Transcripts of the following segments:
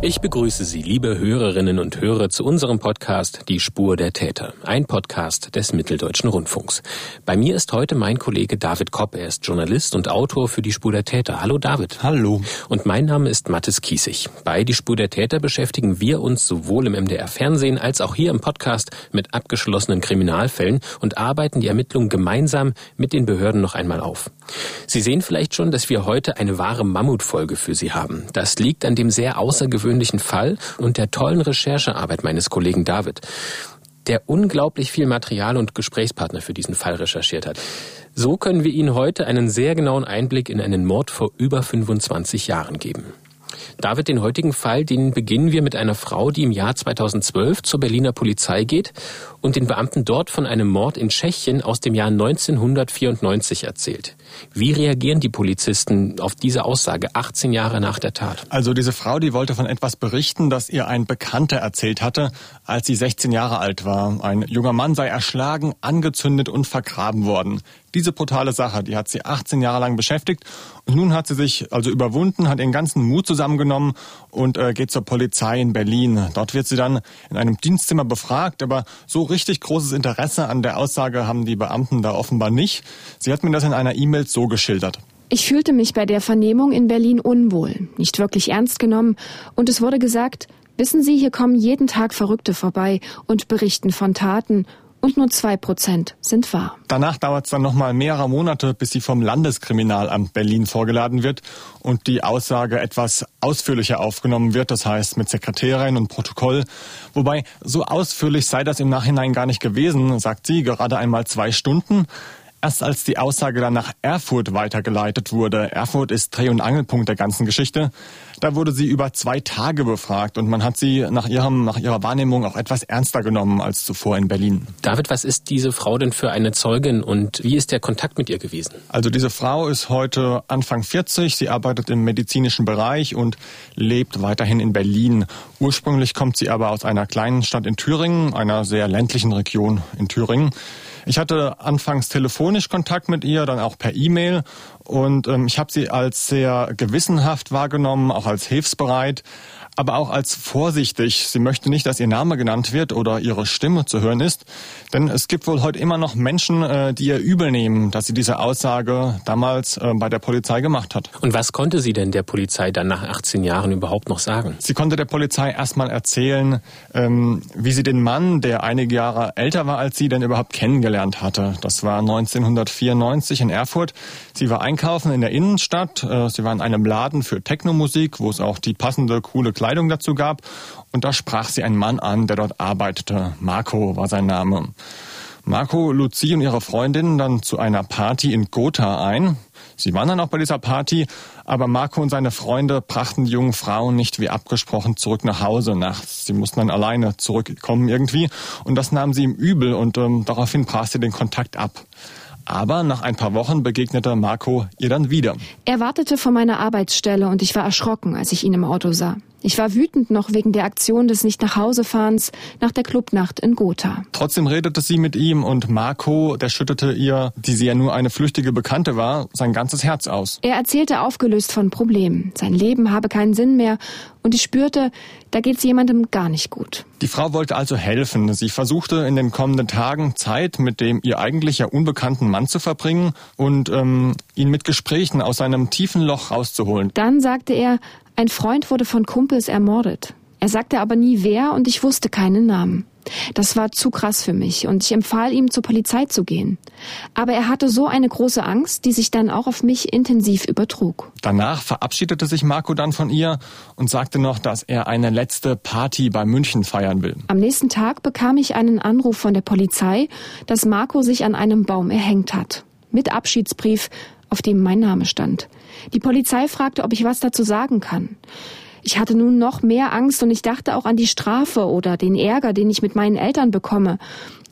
Ich begrüße Sie, liebe Hörerinnen und Hörer, zu unserem Podcast Die Spur der Täter, ein Podcast des Mitteldeutschen Rundfunks. Bei mir ist heute mein Kollege David Kopp. Er ist Journalist und Autor für Die Spur der Täter. Hallo David. Hallo. Und mein Name ist Mathis Kiesig. Bei Die Spur der Täter beschäftigen wir uns sowohl im MDR Fernsehen als auch hier im Podcast mit abgeschlossenen Kriminalfällen und arbeiten die Ermittlungen gemeinsam mit den Behörden noch einmal auf. Sie sehen vielleicht schon, dass wir heute eine wahre Mammutfolge für Sie haben. Das liegt an dem sehr außergewöhnlichen außergewöhnlichen Fall und der tollen Recherchearbeit meines Kollegen David, der unglaublich viel Material und Gesprächspartner für diesen Fall recherchiert hat. So können wir Ihnen heute einen sehr genauen Einblick in einen Mord vor über 25 Jahren geben. David, den heutigen Fall, den beginnen wir mit einer Frau, die im Jahr 2012 zur Berliner Polizei geht und den Beamten dort von einem Mord in Tschechien aus dem Jahr 1994 erzählt. Wie reagieren die Polizisten auf diese Aussage 18 Jahre nach der Tat? Also diese Frau, die wollte von etwas berichten, das ihr ein Bekannter erzählt hatte, als sie 16 Jahre alt war. Ein junger Mann sei erschlagen, angezündet und vergraben worden. Diese brutale Sache, die hat sie 18 Jahre lang beschäftigt und nun hat sie sich also überwunden, hat ihren ganzen Mut zusammengenommen und äh, geht zur Polizei in Berlin. Dort wird sie dann in einem Dienstzimmer befragt, aber so richtig großes Interesse an der Aussage haben die Beamten da offenbar nicht. Sie hat mir das in einer E-Mail so geschildert. Ich fühlte mich bei der Vernehmung in Berlin unwohl, nicht wirklich ernst genommen und es wurde gesagt, wissen Sie, hier kommen jeden Tag Verrückte vorbei und berichten von Taten und nur zwei Prozent sind wahr. Danach dauert es dann nochmal mehrere Monate, bis sie vom Landeskriminalamt Berlin vorgeladen wird und die Aussage etwas ausführlicher aufgenommen wird, das heißt mit Sekretärin und Protokoll. Wobei so ausführlich sei das im Nachhinein gar nicht gewesen, sagt sie, gerade einmal zwei Stunden. Erst als die Aussage dann nach Erfurt weitergeleitet wurde, Erfurt ist Dreh- und Angelpunkt der ganzen Geschichte, da wurde sie über zwei Tage befragt und man hat sie nach, ihrem, nach ihrer Wahrnehmung auch etwas ernster genommen als zuvor in Berlin. David, was ist diese Frau denn für eine Zeugin und wie ist der Kontakt mit ihr gewesen? Also diese Frau ist heute Anfang 40, sie arbeitet im medizinischen Bereich und lebt weiterhin in Berlin. Ursprünglich kommt sie aber aus einer kleinen Stadt in Thüringen, einer sehr ländlichen Region in Thüringen. Ich hatte anfangs telefonisch Kontakt mit ihr, dann auch per E-Mail. Und ähm, ich habe sie als sehr gewissenhaft wahrgenommen, auch als hilfsbereit aber auch als vorsichtig. Sie möchte nicht, dass ihr Name genannt wird oder ihre Stimme zu hören ist. Denn es gibt wohl heute immer noch Menschen, äh, die ihr übel nehmen, dass sie diese Aussage damals äh, bei der Polizei gemacht hat. Und was konnte sie denn der Polizei dann nach 18 Jahren überhaupt noch sagen? Sie konnte der Polizei erstmal erzählen, ähm, wie sie den Mann, der einige Jahre älter war als sie, denn überhaupt kennengelernt hatte. Das war 1994 in Erfurt. Sie war einkaufen in der Innenstadt. Äh, sie war in einem Laden für Technomusik, wo es auch die passende, coole Kleidung Kleidung dazu gab. Und da sprach sie einen Mann an, der dort arbeitete. Marco war sein Name. Marco lud und ihre Freundin dann zu einer Party in Gotha ein. Sie waren dann auch bei dieser Party, aber Marco und seine Freunde brachten die jungen Frauen nicht wie abgesprochen zurück nach Hause nachts. Sie mussten dann alleine zurückkommen irgendwie und das nahm sie ihm übel und ähm, daraufhin brach sie den Kontakt ab. Aber nach ein paar Wochen begegnete Marco ihr dann wieder. Er wartete vor meiner Arbeitsstelle und ich war erschrocken, als ich ihn im Auto sah. Ich war wütend noch wegen der Aktion des Nicht-nach-Hause-Fahrens nach der Clubnacht in Gotha. Trotzdem redete sie mit ihm und Marco, der schüttete ihr, die sie ja nur eine flüchtige Bekannte war, sein ganzes Herz aus. Er erzählte aufgelöst von Problemen. Sein Leben habe keinen Sinn mehr und ich spürte, da geht's jemandem gar nicht gut. Die Frau wollte also helfen. Sie versuchte in den kommenden Tagen Zeit mit dem ihr eigentlich ja unbekannten Mann zu verbringen und ähm, ihn mit Gesprächen aus seinem tiefen Loch rauszuholen. Dann sagte er, ein Freund wurde von Kumpels ermordet. Er sagte aber nie wer und ich wusste keinen Namen. Das war zu krass für mich und ich empfahl ihm zur Polizei zu gehen. Aber er hatte so eine große Angst, die sich dann auch auf mich intensiv übertrug. Danach verabschiedete sich Marco dann von ihr und sagte noch, dass er eine letzte Party bei München feiern will. Am nächsten Tag bekam ich einen Anruf von der Polizei, dass Marco sich an einem Baum erhängt hat. Mit Abschiedsbrief auf dem mein Name stand. Die Polizei fragte, ob ich was dazu sagen kann. Ich hatte nun noch mehr Angst und ich dachte auch an die Strafe oder den Ärger, den ich mit meinen Eltern bekomme,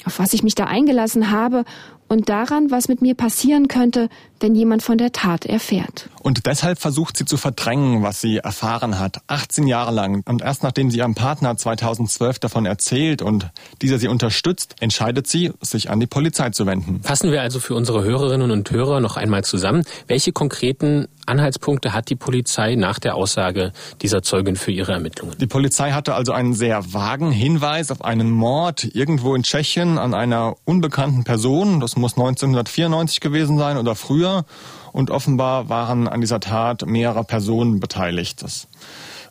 auf was ich mich da eingelassen habe und daran, was mit mir passieren könnte, wenn jemand von der Tat erfährt. Und deshalb versucht sie zu verdrängen, was sie erfahren hat, 18 Jahre lang. Und erst nachdem sie ihrem Partner 2012 davon erzählt und dieser sie unterstützt, entscheidet sie, sich an die Polizei zu wenden. Fassen wir also für unsere Hörerinnen und Hörer noch einmal zusammen, welche konkreten Anhaltspunkte hat die Polizei nach der Aussage dieser Zeugin für ihre Ermittlungen? Die Polizei hatte also einen sehr vagen Hinweis auf einen Mord irgendwo in Tschechien an einer unbekannten Person. Das muss 1994 gewesen sein oder früher. Und offenbar waren an dieser Tat mehrere Personen beteiligt. Das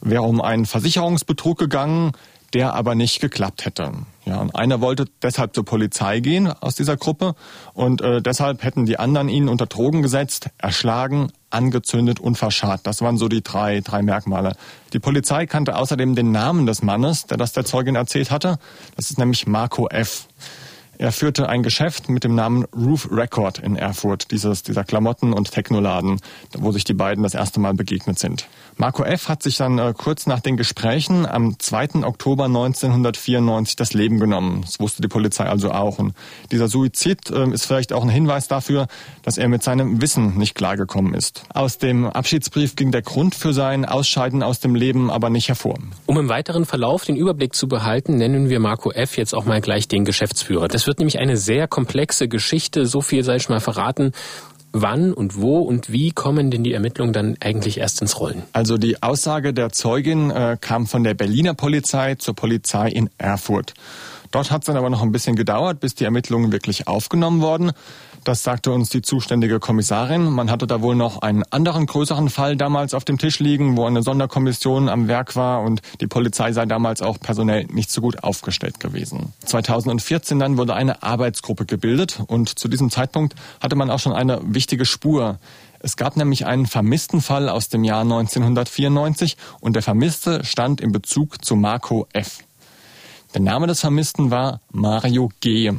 wäre um einen Versicherungsbetrug gegangen, der aber nicht geklappt hätte. Ja, und einer wollte deshalb zur Polizei gehen aus dieser Gruppe und äh, deshalb hätten die anderen ihn unter Drogen gesetzt, erschlagen, angezündet und verscharrt. Das waren so die drei, drei Merkmale. Die Polizei kannte außerdem den Namen des Mannes, der das der Zeugin erzählt hatte. Das ist nämlich Marco F. Er führte ein Geschäft mit dem Namen Roof Record in Erfurt, dieses, dieser Klamotten- und Technoladen, wo sich die beiden das erste Mal begegnet sind. Marco F. hat sich dann äh, kurz nach den Gesprächen am 2. Oktober 1994 das Leben genommen. Das wusste die Polizei also auch. Und dieser Suizid äh, ist vielleicht auch ein Hinweis dafür, dass er mit seinem Wissen nicht klargekommen ist. Aus dem Abschiedsbrief ging der Grund für sein Ausscheiden aus dem Leben aber nicht hervor. Um im weiteren Verlauf den Überblick zu behalten, nennen wir Marco F. jetzt auch mal gleich den Geschäftsführer. Das wird nämlich eine sehr komplexe Geschichte, so viel sei ich mal verraten. Wann und wo und wie kommen denn die Ermittlungen dann eigentlich erst ins Rollen? Also die Aussage der Zeugin äh, kam von der Berliner Polizei zur Polizei in Erfurt. Dort hat es dann aber noch ein bisschen gedauert, bis die Ermittlungen wirklich aufgenommen wurden. Das sagte uns die zuständige Kommissarin. Man hatte da wohl noch einen anderen größeren Fall damals auf dem Tisch liegen, wo eine Sonderkommission am Werk war und die Polizei sei damals auch personell nicht so gut aufgestellt gewesen. 2014 dann wurde eine Arbeitsgruppe gebildet und zu diesem Zeitpunkt hatte man auch schon eine wichtige Spur. Es gab nämlich einen vermissten Fall aus dem Jahr 1994 und der Vermisste stand in Bezug zu Marco F. Der Name des Vermissten war Mario G.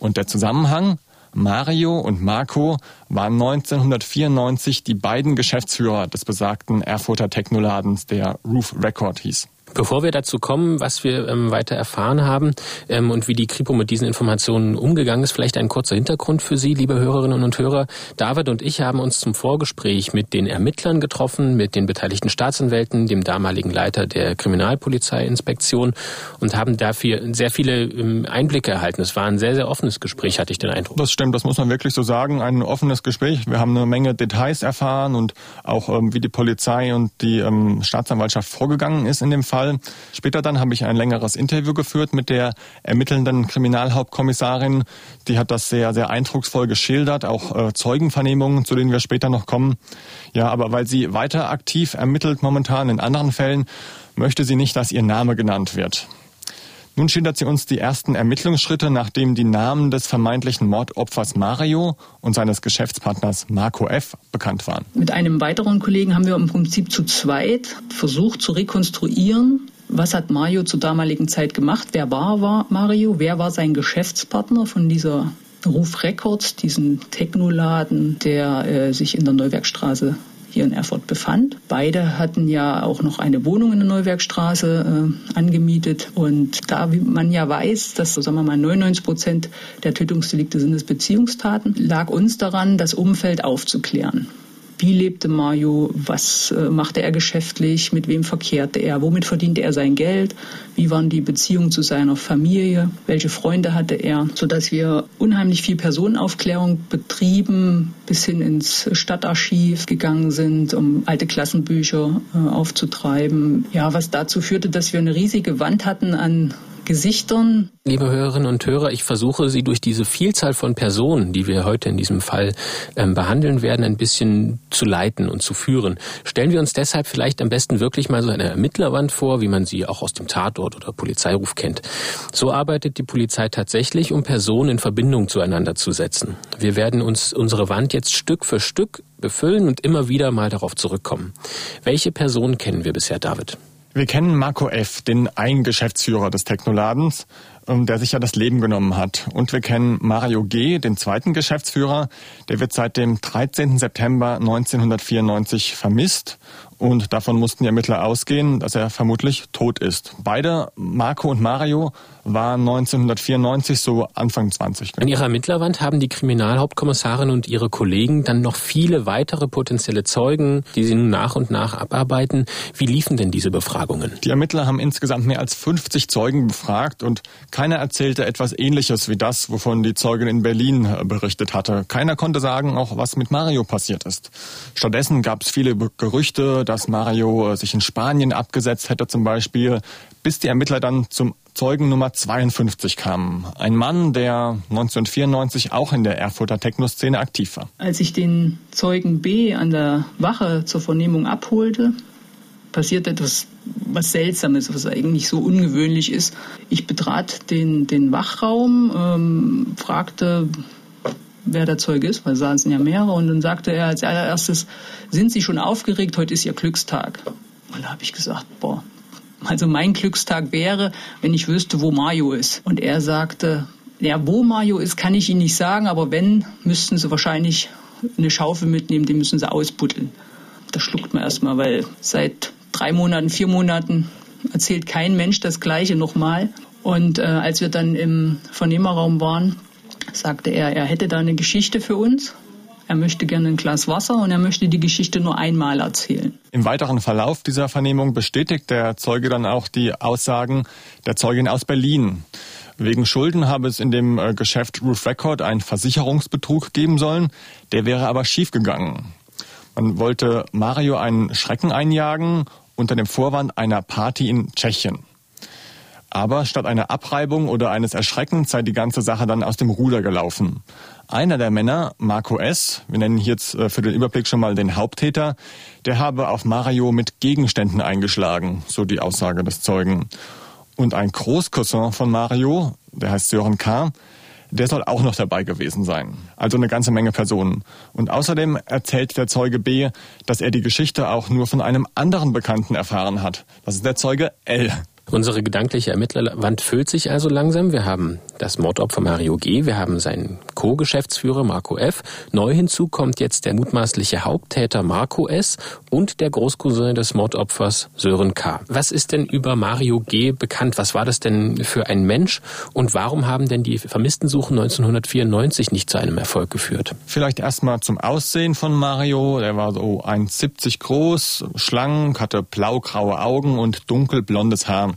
Und der Zusammenhang Mario und Marco waren 1994 die beiden Geschäftsführer des besagten Erfurter Technoladens, der Roof Record hieß. Bevor wir dazu kommen, was wir ähm, weiter erfahren haben ähm, und wie die Kripo mit diesen Informationen umgegangen ist, vielleicht ein kurzer Hintergrund für Sie, liebe Hörerinnen und Hörer. David und ich haben uns zum Vorgespräch mit den Ermittlern getroffen, mit den beteiligten Staatsanwälten, dem damaligen Leiter der Kriminalpolizeiinspektion und haben dafür sehr viele ähm, Einblicke erhalten. Es war ein sehr, sehr offenes Gespräch, hatte ich den Eindruck. Das stimmt, das muss man wirklich so sagen. Ein offenes Gespräch. Wir haben eine Menge Details erfahren und auch ähm, wie die Polizei und die ähm, Staatsanwaltschaft vorgegangen ist in dem Fall. Fall. Später dann habe ich ein längeres Interview geführt mit der ermittelnden Kriminalhauptkommissarin. Die hat das sehr, sehr eindrucksvoll geschildert, auch äh, Zeugenvernehmungen, zu denen wir später noch kommen. Ja, aber weil sie weiter aktiv ermittelt momentan in anderen Fällen, möchte sie nicht, dass ihr Name genannt wird. Nun schildert sie uns die ersten Ermittlungsschritte, nachdem die Namen des vermeintlichen Mordopfers Mario und seines Geschäftspartners Marco F. bekannt waren. Mit einem weiteren Kollegen haben wir im Prinzip zu zweit versucht zu rekonstruieren, was hat Mario zur damaligen Zeit gemacht? Wer war, war Mario? Wer war sein Geschäftspartner von dieser Ruf Records, diesen Technoladen, der äh, sich in der Neuwerkstraße hier in Erfurt befand. Beide hatten ja auch noch eine Wohnung in der Neuwerkstraße äh, angemietet. Und da man ja weiß, dass, sagen wir mal, 99 Prozent der Tötungsdelikte sind es Beziehungstaten, lag uns daran, das Umfeld aufzuklären. Wie lebte Mario? Was äh, machte er geschäftlich? Mit wem verkehrte er? Womit verdiente er sein Geld? Wie waren die Beziehungen zu seiner Familie? Welche Freunde hatte er? Sodass wir unheimlich viel Personenaufklärung betrieben, bis hin ins Stadtarchiv gegangen sind, um alte Klassenbücher äh, aufzutreiben. Ja, was dazu führte, dass wir eine riesige Wand hatten an Gesichtern. Liebe Hörerinnen und Hörer, ich versuche Sie durch diese Vielzahl von Personen, die wir heute in diesem Fall ähm, behandeln werden, ein bisschen zu leiten und zu führen. Stellen wir uns deshalb vielleicht am besten wirklich mal so eine Ermittlerwand vor, wie man sie auch aus dem Tatort oder Polizeiruf kennt. So arbeitet die Polizei tatsächlich, um Personen in Verbindung zueinander zu setzen. Wir werden uns unsere Wand jetzt Stück für Stück befüllen und immer wieder mal darauf zurückkommen. Welche Personen kennen wir bisher, David? Wir kennen Marco F., den einen Geschäftsführer des Technoladens, ähm, der sich ja das Leben genommen hat. Und wir kennen Mario G., den zweiten Geschäftsführer. Der wird seit dem 13. September 1994 vermisst und davon mussten die Ermittler ausgehen, dass er vermutlich tot ist. Beide, Marco und Mario, waren 1994 so Anfang 20. In ihrer Ermittlerwand haben die Kriminalhauptkommissarin und ihre Kollegen dann noch viele weitere potenzielle Zeugen, die sie nun nach und nach abarbeiten. Wie liefen denn diese Befragungen? Die Ermittler haben insgesamt mehr als 50 Zeugen befragt und keiner erzählte etwas Ähnliches wie das, wovon die Zeugin in Berlin berichtet hatte. Keiner konnte sagen, auch was mit Mario passiert ist. Stattdessen gab es viele Gerüchte, dass Mario äh, sich in Spanien abgesetzt hätte zum Beispiel, bis die Ermittler dann zum Zeugen Nummer 52 kamen. Ein Mann, der 1994 auch in der Erfurter Techno-Szene aktiv war. Als ich den Zeugen B an der Wache zur Vernehmung abholte, passierte etwas was Seltsames, was eigentlich so ungewöhnlich ist. Ich betrat den, den Wachraum, ähm, fragte, wer der Zeuge ist, weil saßen ja mehrere, und dann sagte er als allererstes, sind Sie schon aufgeregt, heute ist Ihr Glückstag. Und da habe ich gesagt, boah, also mein Glückstag wäre, wenn ich wüsste, wo Mario ist. Und er sagte, ja, wo Mario ist, kann ich Ihnen nicht sagen, aber wenn, müssten Sie wahrscheinlich eine Schaufel mitnehmen, die müssen Sie ausbuddeln. Das schluckt man erstmal, weil seit drei Monaten, vier Monaten erzählt kein Mensch das Gleiche nochmal. Und äh, als wir dann im Vernehmerraum waren, sagte er, er hätte da eine Geschichte für uns er möchte gerne ein Glas Wasser und er möchte die Geschichte nur einmal erzählen. Im weiteren Verlauf dieser Vernehmung bestätigt der Zeuge dann auch die Aussagen der Zeugin aus Berlin. Wegen Schulden habe es in dem äh, Geschäft Roof Record einen Versicherungsbetrug geben sollen. Der wäre aber schiefgegangen. Man wollte Mario einen Schrecken einjagen unter dem Vorwand einer Party in Tschechien. Aber statt einer Abreibung oder eines Erschreckens sei die ganze Sache dann aus dem Ruder gelaufen. Einer der Männer, Marco S., wir nennen hier jetzt äh, für den Überblick schon mal den Haupttäter, der habe auf Mario mit Gegenständen eingeschlagen, so die Aussage des Zeugen. Und ein Großcousin von Mario, der heißt Sören K., der soll auch noch dabei gewesen sein. Also eine ganze Menge Personen. Und außerdem erzählt der Zeuge B, dass er die Geschichte auch nur von einem anderen Bekannten erfahren hat. Das ist der Zeuge L. Unsere gedankliche Ermittlerwand füllt sich also langsam. Wir haben das Mordopfer Mario G., wir haben seinen Co-Geschäftsführer Marco F. Neu hinzu kommt jetzt der mutmaßliche Haupttäter Marco S. und der Großcousin des Mordopfers Sören K. Was ist denn über Mario G. bekannt? Was war das denn für ein Mensch und warum haben denn die Vermisstensuchen 1994 nicht zu einem Erfolg geführt? Vielleicht erstmal zum Aussehen von Mario. Er war so 1,70 groß, schlank, hatte blaugraue Augen und dunkelblondes Haar.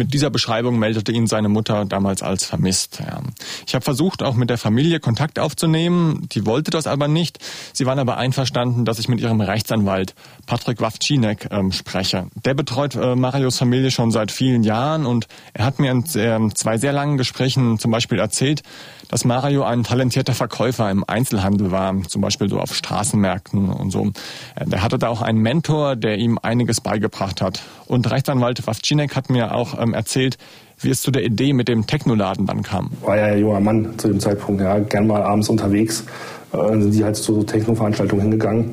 Mit dieser Beschreibung meldete ihn seine Mutter damals als vermisst. Ja. Ich habe versucht, auch mit der Familie Kontakt aufzunehmen. Die wollte das aber nicht. Sie waren aber einverstanden, dass ich mit ihrem Rechtsanwalt Patrick Wawczynek ähm, spreche. Der betreut äh, Marios Familie schon seit vielen Jahren und er hat mir in äh, zwei sehr langen Gesprächen zum Beispiel erzählt, dass Mario ein talentierter Verkäufer im Einzelhandel war, zum Beispiel so auf Straßenmärkten und so. Äh, der hatte da auch einen Mentor, der ihm einiges beigebracht hat. Und Rechtsanwalt Wawczynek hat mir auch ähm, erzählt, wie es zu der Idee mit dem Technoladen dann kam. War ja ein junger Mann zu dem Zeitpunkt, ja, gern mal abends unterwegs, äh, sind die halt zu so Techno-Veranstaltungen hingegangen.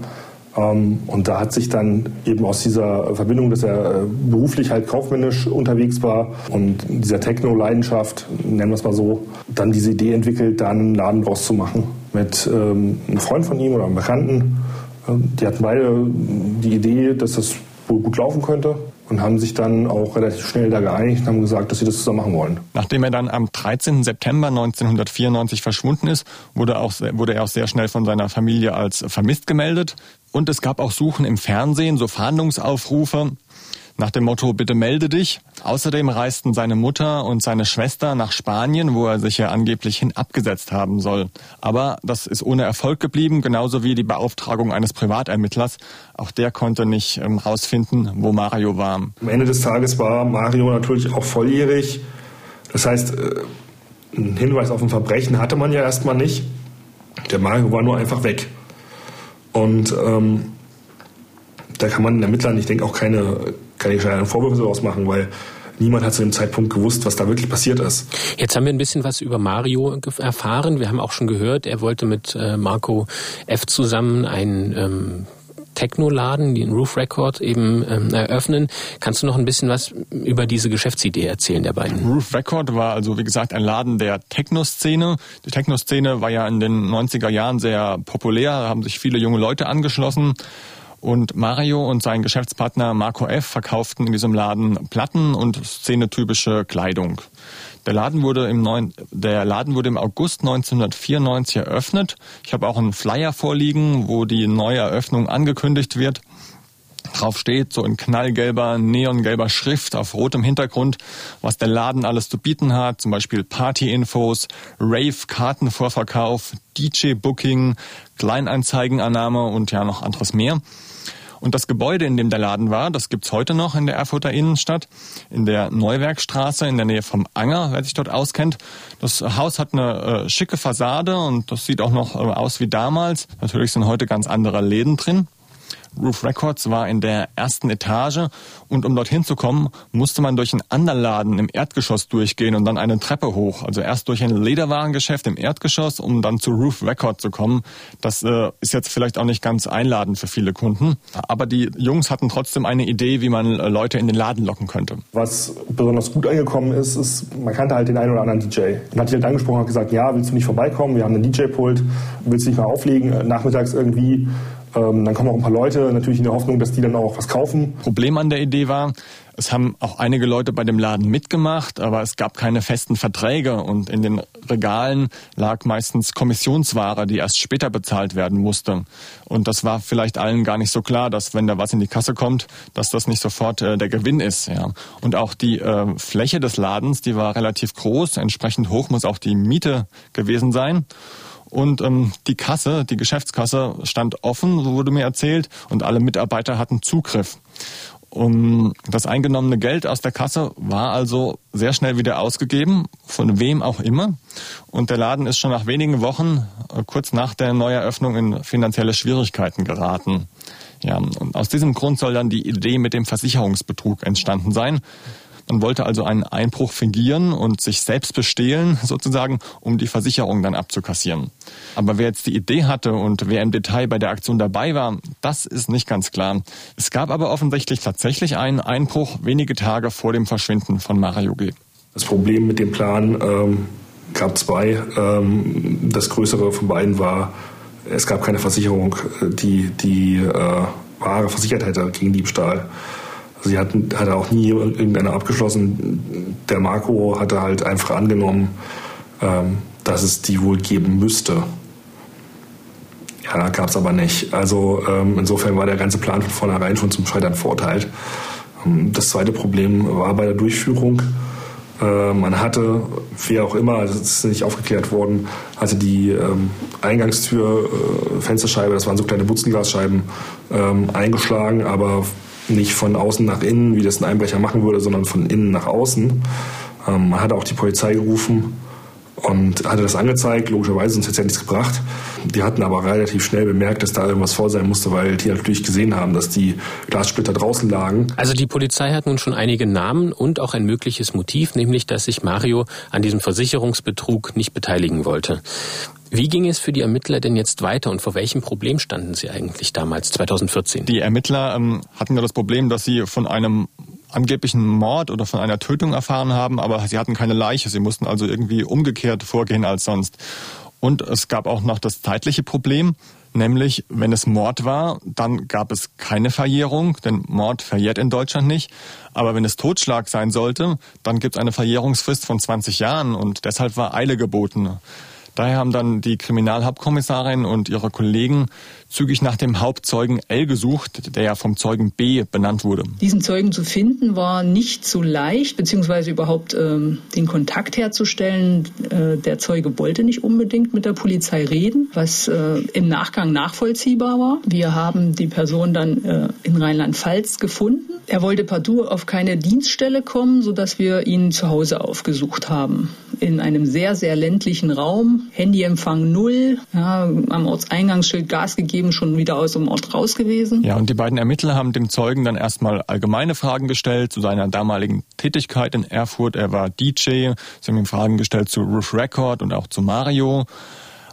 Ähm, und da hat sich dann eben aus dieser Verbindung, dass er äh, beruflich halt kaufmännisch unterwegs war und dieser Techno-Leidenschaft, nennen wir es mal so, dann diese Idee entwickelt, da einen Laden draus zu machen. Mit ähm, einem Freund von ihm oder einem Bekannten. Ähm, die hatten beide die Idee, dass das wohl gut laufen könnte und haben sich dann auch relativ schnell da geeinigt und haben gesagt, dass sie das zusammen machen wollen. Nachdem er dann am 13. September 1994 verschwunden ist, wurde, auch, wurde er auch sehr schnell von seiner Familie als vermisst gemeldet. Und es gab auch Suchen im Fernsehen, so Fahndungsaufrufe nach dem Motto Bitte melde dich. Außerdem reisten seine Mutter und seine Schwester nach Spanien, wo er sich ja angeblich hin abgesetzt haben soll. Aber das ist ohne Erfolg geblieben, genauso wie die Beauftragung eines Privatermittlers. Auch der konnte nicht ähm, rausfinden, wo Mario war. Am Ende des Tages war Mario natürlich auch volljährig. Das heißt, äh, einen Hinweis auf ein Verbrechen hatte man ja erstmal nicht. Der Mario war nur einfach weg. Und ähm, da kann man den Ermittlern, ich denke, auch keine, keine Vorwürfe daraus machen, weil niemand hat zu dem Zeitpunkt gewusst, was da wirklich passiert ist. Jetzt haben wir ein bisschen was über Mario erfahren. Wir haben auch schon gehört, er wollte mit äh, Marco F. zusammen ein ähm, Technoladen, den Roof Record eben ähm, eröffnen. Kannst du noch ein bisschen was über diese Geschäftsidee erzählen der beiden? Roof Record war also wie gesagt ein Laden der Techno-Szene. Die Techno-Szene war ja in den 90er Jahren sehr populär, haben sich viele junge Leute angeschlossen. Und Mario und sein Geschäftspartner Marco F. verkauften in diesem Laden Platten und szenetypische Kleidung. Der Laden wurde im, neun, der Laden wurde im August 1994 eröffnet. Ich habe auch einen Flyer vorliegen, wo die neue Eröffnung angekündigt wird. Drauf steht so in knallgelber, neongelber Schrift auf rotem Hintergrund, was der Laden alles zu bieten hat. Zum Beispiel Party-Infos, Rave-Kartenvorverkauf, DJ-Booking, Kleinanzeigenannahme und ja noch anderes mehr. Und das Gebäude, in dem der Laden war, das gibt's heute noch in der Erfurter Innenstadt, in der Neuwerkstraße in der Nähe vom Anger, wer sich dort auskennt. Das Haus hat eine äh, schicke Fassade und das sieht auch noch äh, aus wie damals. Natürlich sind heute ganz andere Läden drin. Roof Records war in der ersten Etage und um dorthin zu kommen, musste man durch einen anderen Laden im Erdgeschoss durchgehen und dann eine Treppe hoch. Also erst durch ein Lederwarengeschäft im Erdgeschoss, um dann zu Roof Records zu kommen. Das äh, ist jetzt vielleicht auch nicht ganz einladend für viele Kunden. Aber die Jungs hatten trotzdem eine Idee, wie man äh, Leute in den Laden locken könnte. Was besonders gut angekommen ist, ist, man kannte halt den einen oder anderen DJ. Und hat die halt angesprochen und gesagt, ja, willst du nicht vorbeikommen? Wir haben einen DJ-Pult, willst du nicht mal auflegen? Nachmittags irgendwie ähm, dann kommen auch ein paar Leute, natürlich in der Hoffnung, dass die dann auch was kaufen. Problem an der Idee war, es haben auch einige Leute bei dem Laden mitgemacht, aber es gab keine festen Verträge und in den Regalen lag meistens Kommissionsware, die erst später bezahlt werden musste. Und das war vielleicht allen gar nicht so klar, dass wenn da was in die Kasse kommt, dass das nicht sofort äh, der Gewinn ist. Ja. Und auch die äh, Fläche des Ladens, die war relativ groß, entsprechend hoch muss auch die Miete gewesen sein. Und ähm, die Kasse, die Geschäftskasse stand offen, so wurde mir erzählt, und alle Mitarbeiter hatten Zugriff. Um, das eingenommene Geld aus der Kasse war also sehr schnell wieder ausgegeben, von wem auch immer. Und der Laden ist schon nach wenigen Wochen, äh, kurz nach der Neueröffnung, in finanzielle Schwierigkeiten geraten. Ja, und aus diesem Grund soll dann die Idee mit dem Versicherungsbetrug entstanden sein. Man wollte also einen Einbruch fingieren und sich selbst bestehlen, sozusagen, um die Versicherung dann abzukassieren. Aber wer jetzt die Idee hatte und wer im Detail bei der Aktion dabei war, das ist nicht ganz klar. Es gab aber offensichtlich tatsächlich einen Einbruch wenige Tage vor dem Verschwinden von Mario G. Das Problem mit dem Plan ähm, gab zwei. Ähm, das größere von beiden war, es gab keine Versicherung, die die äh, Ware versichert hätte gegen Diebstahl. Also sie hatten, hatte auch nie irgendeiner abgeschlossen. Der Marco hatte halt einfach angenommen, ähm, dass es die wohl geben müsste. Ja, gab es aber nicht. Also ähm, insofern war der ganze Plan von vornherein schon zum Scheitern verurteilt. Ähm, das zweite Problem war bei der Durchführung. Äh, man hatte, wie auch immer, das ist nicht aufgeklärt worden, hatte die ähm, Eingangstür, äh, Fensterscheibe, das waren so kleine Butzelglasscheiben, ähm, eingeschlagen, aber nicht von außen nach innen, wie das ein Einbrecher machen würde, sondern von innen nach außen. Ähm, man hat auch die Polizei gerufen und hatte das angezeigt, logischerweise, sonst hätte ja nichts gebracht. Die hatten aber relativ schnell bemerkt, dass da irgendwas vor sein musste, weil die natürlich gesehen haben, dass die Glassplitter draußen lagen. Also die Polizei hat nun schon einige Namen und auch ein mögliches Motiv, nämlich dass sich Mario an diesem Versicherungsbetrug nicht beteiligen wollte. Wie ging es für die Ermittler denn jetzt weiter und vor welchem Problem standen sie eigentlich damals, 2014? Die Ermittler ähm, hatten ja das Problem, dass sie von einem angeblichen Mord oder von einer Tötung erfahren haben, aber sie hatten keine Leiche. Sie mussten also irgendwie umgekehrt vorgehen als sonst. Und es gab auch noch das zeitliche Problem, nämlich wenn es Mord war, dann gab es keine Verjährung, denn Mord verjährt in Deutschland nicht. Aber wenn es Totschlag sein sollte, dann gibt es eine Verjährungsfrist von 20 Jahren und deshalb war Eile geboten. Daher haben dann die Kriminalhauptkommissarin und ihre Kollegen zügig nach dem Hauptzeugen L gesucht, der ja vom Zeugen B benannt wurde. Diesen Zeugen zu finden war nicht so leicht, beziehungsweise überhaupt ähm, den Kontakt herzustellen. Äh, der Zeuge wollte nicht unbedingt mit der Polizei reden, was äh, im Nachgang nachvollziehbar war. Wir haben die Person dann äh, in Rheinland-Pfalz gefunden. Er wollte partout auf keine Dienststelle kommen, sodass wir ihn zu Hause aufgesucht haben. In einem sehr, sehr ländlichen Raum, Handyempfang null, ja, am Ortseingangsschild Gas gegeben gegeben, schon wieder aus dem Ort raus gewesen. Ja, und die beiden Ermittler haben dem Zeugen dann erstmal allgemeine Fragen gestellt zu seiner damaligen Tätigkeit in Erfurt. Er war DJ. Sie haben ihm Fragen gestellt zu Roof Record und auch zu Mario.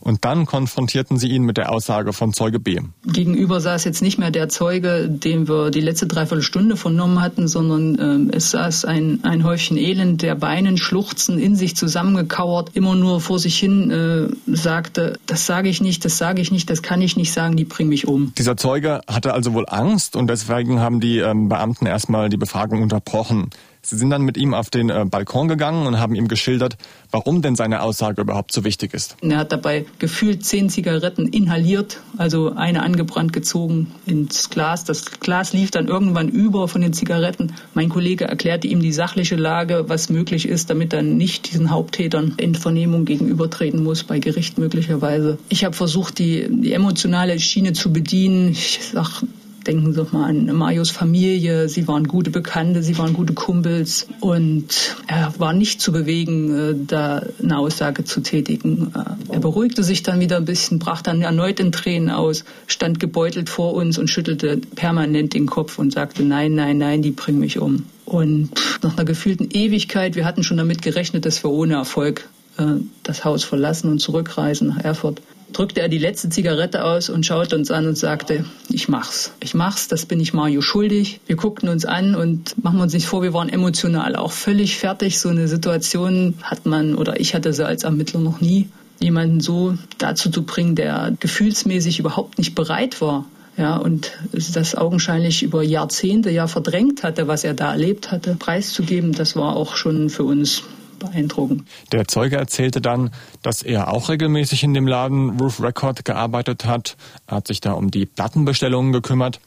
Und dann konfrontierten sie ihn mit der Aussage von Zeuge B. Gegenüber saß jetzt nicht mehr der Zeuge, den wir die letzte Dreiviertelstunde vernommen hatten, sondern äh, es saß ein, ein Häufchen Elend, der Beinen schluchzen, in sich zusammengekauert, immer nur vor sich hin äh, sagte, das sage ich nicht, das sage ich nicht, das kann ich nicht sagen, die bringen mich um. Dieser Zeuge hatte also wohl Angst und deswegen haben die ähm, Beamten erstmal die Befragung unterbrochen. Sie sind dann mit ihm auf den äh, Balkon gegangen und haben ihm geschildert, warum denn seine Aussage überhaupt so wichtig ist. Er hat dabei gefühlt zehn Zigaretten inhaliert, also eine angebrannt gezogen ins Glas. Das Glas lief dann irgendwann über von den Zigaretten. Mein Kollege erklärte ihm die sachliche Lage, was möglich ist, damit er nicht diesen Haupttätern in Vernehmung gegenübertreten muss, bei Gericht möglicherweise. Ich habe versucht, die, die emotionale Schiene zu bedienen. Ich sag, Denken Sie doch mal an Marios Familie. Sie waren gute Bekannte, sie waren gute Kumpels und er war nicht zu bewegen, äh, da eine Aussage zu tätigen. Äh, er beruhigte sich dann wieder ein bisschen, brach dann erneut in Tränen aus, stand gebeutelt vor uns und schüttelte permanent den Kopf und sagte, nein, nein, nein, die bringen mich um. Und nach einer gefühlten Ewigkeit, wir hatten schon damit gerechnet, dass wir ohne Erfolg äh, das Haus verlassen und zurückreisen nach Erfurt drückte er die letzte Zigarette aus und schaute uns an und sagte, ich mach's. Ich mach's, das bin ich Mario schuldig. Wir guckten uns an und machen wir uns nicht vor, wir waren emotional auch völlig fertig. So eine Situation hat man oder ich hatte sie als Ermittler noch nie, jemanden so dazu zu bringen, der gefühlsmäßig überhaupt nicht bereit war, ja, und das augenscheinlich über Jahrzehnte ja verdrängt hatte, was er da erlebt hatte, preiszugeben, das war auch schon für uns beeindruckend. Der Zeuge erzählte dann, dass er auch regelmäßig in dem Laden Roof Record gearbeitet hat. Er hat sich da um die Plattenbestellungen gekümmert.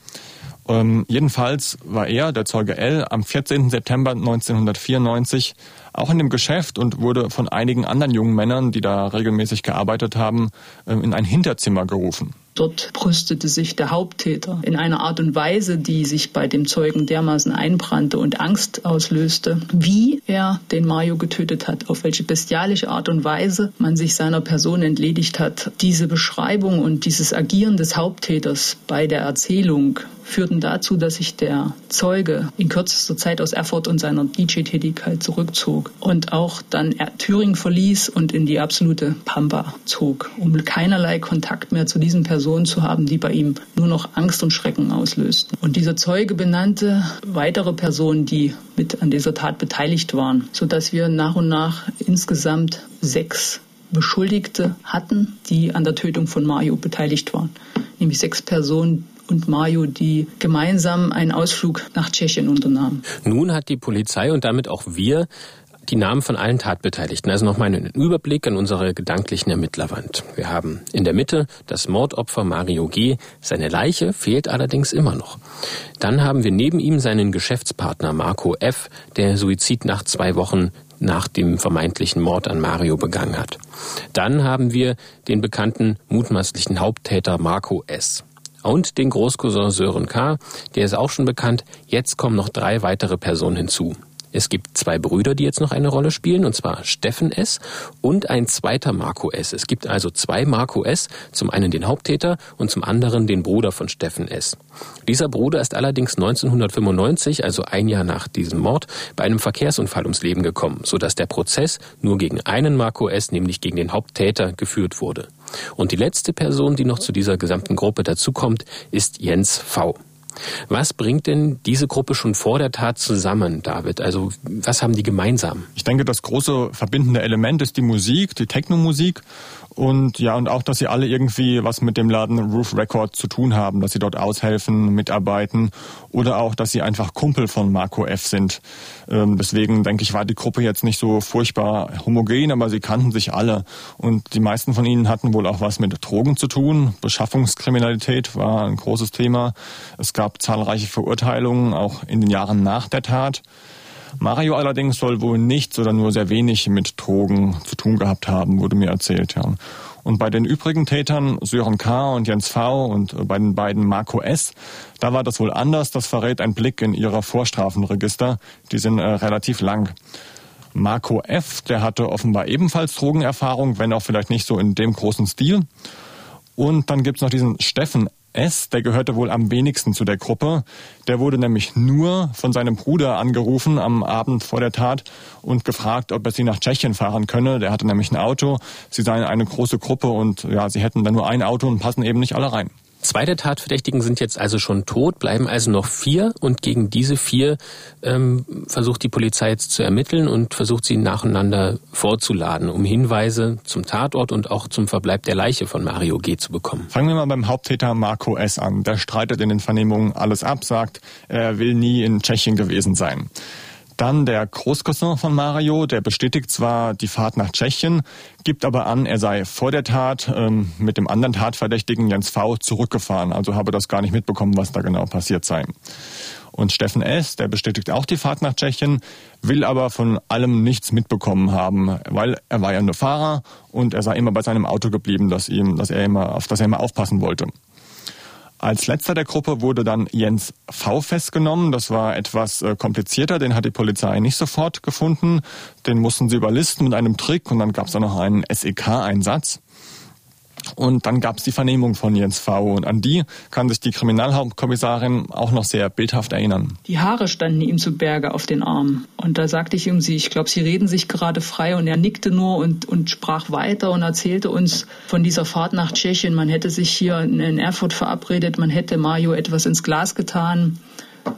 Ähm, jedenfalls war er, der Zeuge L, am 14. September 1994 auch in dem Geschäft und wurde von einigen anderen jungen Männern, die da regelmäßig gearbeitet haben, ähm, in ein Hinterzimmer gerufen. Dort brüstete sich der Haupttäter in einer Art und Weise, die sich bei dem Zeugen dermaßen einbrannte und Angst auslöste, wie er den Mario getötet hat, auf welche bestialische Art und Weise man sich seiner Person entledigt hat. Diese Beschreibung und dieses Agieren des Haupttäters bei der Erzählung führten dazu, dass sich der Zeuge in kürzester Zeit aus Erfurt und seiner DJ-Tätigkeit zurückzog und auch dann Thüringen verließ und in die absolute Pampa zog, um keinerlei Kontakt mehr zu diesen Personen zu haben, die bei ihm nur noch Angst und Schrecken auslösten. Und dieser Zeuge benannte weitere Personen, die mit an dieser Tat beteiligt waren, sodass wir nach und nach insgesamt sechs Beschuldigte hatten, die an der Tötung von Mario beteiligt waren. Nämlich sechs Personen, und Mario, die gemeinsam einen Ausflug nach Tschechien unternahmen. Nun hat die Polizei und damit auch wir die Namen von allen Tatbeteiligten. Also nochmal einen Überblick an unsere gedanklichen Ermittlerwand. Wir haben in der Mitte das Mordopfer Mario G. Seine Leiche fehlt allerdings immer noch. Dann haben wir neben ihm seinen Geschäftspartner Marco F., der Suizid nach zwei Wochen nach dem vermeintlichen Mord an Mario begangen hat. Dann haben wir den bekannten mutmaßlichen Haupttäter Marco S und den Großcousin Sören K., der ist auch schon bekannt. Jetzt kommen noch drei weitere Personen hinzu. Es gibt zwei Brüder, die jetzt noch eine Rolle spielen, und zwar Steffen S. und ein zweiter Marco S. Es gibt also zwei Marco S., zum einen den Haupttäter und zum anderen den Bruder von Steffen S. Dieser Bruder ist allerdings 1995, also ein Jahr nach diesem Mord, bei einem Verkehrsunfall ums Leben gekommen, sodass der Prozess nur gegen einen Marco S., nämlich gegen den Haupttäter, geführt wurde. Und die letzte Person, die noch zu dieser gesamten Gruppe dazukommt, ist Jens V. Was bringt denn diese Gruppe schon vor der Tat zusammen, David? Also was haben die gemeinsam? Ich denke, das große verbindende Element ist die Musik, die Techno-Musik. Und ja, und auch, dass sie alle irgendwie was mit dem Laden Roof Record zu tun haben, dass sie dort aushelfen, mitarbeiten oder auch, dass sie einfach Kumpel von Marco F. sind. Ähm, deswegen denke ich, war die Gruppe jetzt nicht so furchtbar homogen, aber sie kannten sich alle. Und die meisten von ihnen hatten wohl auch was mit Drogen zu tun. Beschaffungskriminalität war ein großes Thema. Es gab zahlreiche Verurteilungen, auch in den Jahren nach der Tat. Mario allerdings soll wohl nichts oder nur sehr wenig mit Drogen zu tun gehabt haben, wurde mir erzählt. Ja. Und bei den übrigen Tätern, Sören K. und Jens V. und bei den beiden Marco S., da war das wohl anders. Das verrät ein Blick in ihrer Vorstrafenregister. Die sind äh, relativ lang. Marco F., der hatte offenbar ebenfalls Drogenerfahrung, wenn auch vielleicht nicht so in dem großen Stil. Und dann gibt's noch diesen Steffen S., der gehörte wohl am wenigsten zu der Gruppe. Der wurde nämlich nur von seinem Bruder angerufen am Abend vor der Tat und gefragt, ob er sie nach Tschechien fahren könne. Der hatte nämlich ein Auto. Sie seien eine große Gruppe und ja, sie hätten dann nur ein Auto und passen eben nicht alle rein. Zwei der Tatverdächtigen sind jetzt also schon tot, bleiben also noch vier und gegen diese vier ähm, versucht die Polizei jetzt zu ermitteln und versucht sie nacheinander vorzuladen, um Hinweise zum Tatort und auch zum Verbleib der Leiche von Mario G. zu bekommen. Fangen wir mal beim Haupttäter Marco S. an. Der streitet in den Vernehmungen alles ab, sagt, er will nie in Tschechien gewesen sein. Dann der Großcousin von Mario, der bestätigt zwar die Fahrt nach Tschechien, gibt aber an, er sei vor der Tat ähm, mit dem anderen Tatverdächtigen Jens V. zurückgefahren, also habe das gar nicht mitbekommen, was da genau passiert sei. Und Steffen S., der bestätigt auch die Fahrt nach Tschechien, will aber von allem nichts mitbekommen haben, weil er war ja nur Fahrer und er sei immer bei seinem Auto geblieben, dass ihm, dass er immer, auf das er immer aufpassen wollte. Als letzter der Gruppe wurde dann Jens V festgenommen. Das war etwas äh, komplizierter, den hat die Polizei nicht sofort gefunden. Den mussten sie überlisten mit einem Trick und dann gab es da noch einen SEK-Einsatz. Und dann gab es die Vernehmung von Jens V. Und an die kann sich die Kriminalhauptkommissarin auch noch sehr bildhaft erinnern. Die Haare standen ihm zu Berge auf den Armen. Und da sagte ich ihm, sie, ich glaube, sie reden sich gerade frei. Und er nickte nur und, und sprach weiter und erzählte uns von dieser Fahrt nach Tschechien. Man hätte sich hier in Erfurt verabredet, man hätte Mario etwas ins Glas getan.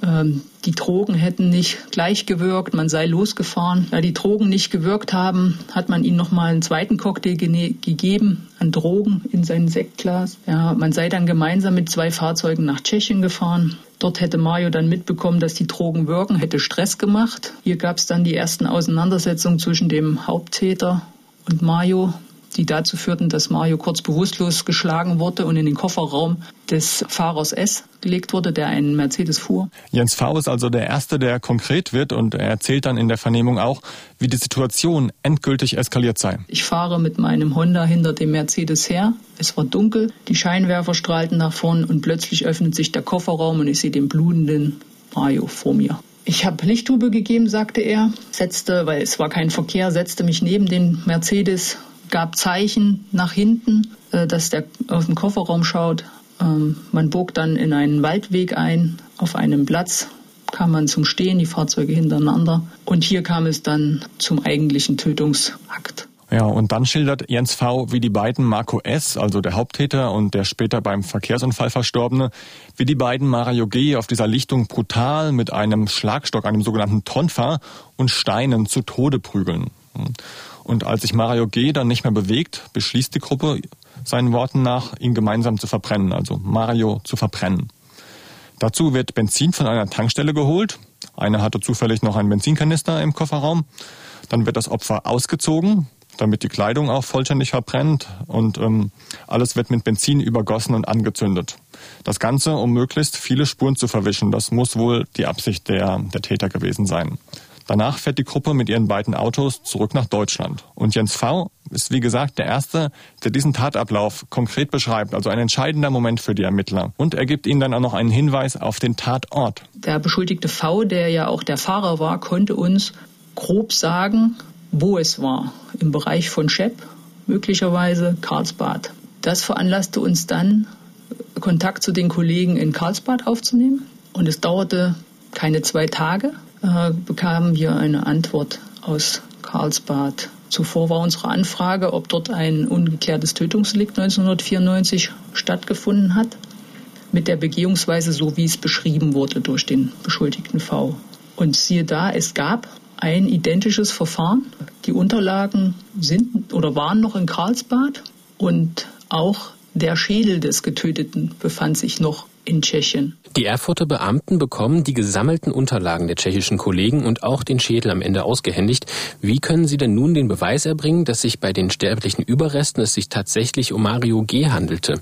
Ähm, die Drogen hätten nicht gleich gewirkt, man sei losgefahren. Da die Drogen nicht gewirkt haben, hat man ihm nochmal einen zweiten Cocktail gegeben an Drogen in sein Sektglas. Ja, man sei dann gemeinsam mit zwei Fahrzeugen nach Tschechien gefahren. Dort hätte Mario dann mitbekommen, dass die Drogen wirken, hätte Stress gemacht. Hier gab es dann die ersten Auseinandersetzungen zwischen dem Haupttäter und Mario die dazu führten, dass Mario kurz bewusstlos geschlagen wurde und in den Kofferraum des Fahrers S gelegt wurde, der einen Mercedes fuhr. Jens V. ist also der Erste, der konkret wird und er erzählt dann in der Vernehmung auch, wie die Situation endgültig eskaliert sei. Ich fahre mit meinem Honda hinter dem Mercedes her. Es war dunkel, die Scheinwerfer strahlten nach vorn und plötzlich öffnet sich der Kofferraum und ich sehe den blutenden Mario vor mir. Ich habe Lichttube gegeben, sagte er, setzte, weil es war kein Verkehr, setzte mich neben den Mercedes gab Zeichen nach hinten, äh, dass der aus dem Kofferraum schaut. Ähm, man bog dann in einen Waldweg ein. Auf einem Platz kam man zum Stehen, die Fahrzeuge hintereinander. Und hier kam es dann zum eigentlichen Tötungsakt. Ja, und dann schildert Jens V., wie die beiden Marco S., also der Haupttäter und der später beim Verkehrsunfall Verstorbene, wie die beiden Mario G. auf dieser Lichtung brutal mit einem Schlagstock, einem sogenannten Tonfa und Steinen zu Tode prügeln. Und als sich Mario G. dann nicht mehr bewegt, beschließt die Gruppe seinen Worten nach, ihn gemeinsam zu verbrennen, also Mario zu verbrennen. Dazu wird Benzin von einer Tankstelle geholt. Einer hatte zufällig noch einen Benzinkanister im Kofferraum. Dann wird das Opfer ausgezogen, damit die Kleidung auch vollständig verbrennt und ähm, alles wird mit Benzin übergossen und angezündet. Das Ganze, um möglichst viele Spuren zu verwischen. Das muss wohl die Absicht der, der Täter gewesen sein. Danach fährt die Gruppe mit ihren beiden Autos zurück nach Deutschland. Und Jens V. ist wie gesagt der Erste, der diesen Tatablauf konkret beschreibt, also ein entscheidender Moment für die Ermittler. Und er gibt ihnen dann auch noch einen Hinweis auf den Tatort. Der beschuldigte V., der ja auch der Fahrer war, konnte uns grob sagen, wo es war. Im Bereich von Schepp, möglicherweise Karlsbad. Das veranlasste uns dann, Kontakt zu den Kollegen in Karlsbad aufzunehmen. Und es dauerte keine zwei Tage äh, bekamen wir eine Antwort aus Karlsbad. Zuvor war unsere Anfrage, ob dort ein ungeklärtes Tötungsdelikt 1994 stattgefunden hat, mit der Begehungsweise so, wie es beschrieben wurde durch den beschuldigten V. Und siehe da, es gab ein identisches Verfahren. Die Unterlagen sind oder waren noch in Karlsbad und auch der Schädel des Getöteten befand sich noch in Tschechien. Die Erfurter Beamten bekommen die gesammelten Unterlagen der tschechischen Kollegen und auch den Schädel am Ende ausgehändigt. Wie können Sie denn nun den Beweis erbringen, dass sich bei den sterblichen Überresten es sich tatsächlich um Mario G. handelte?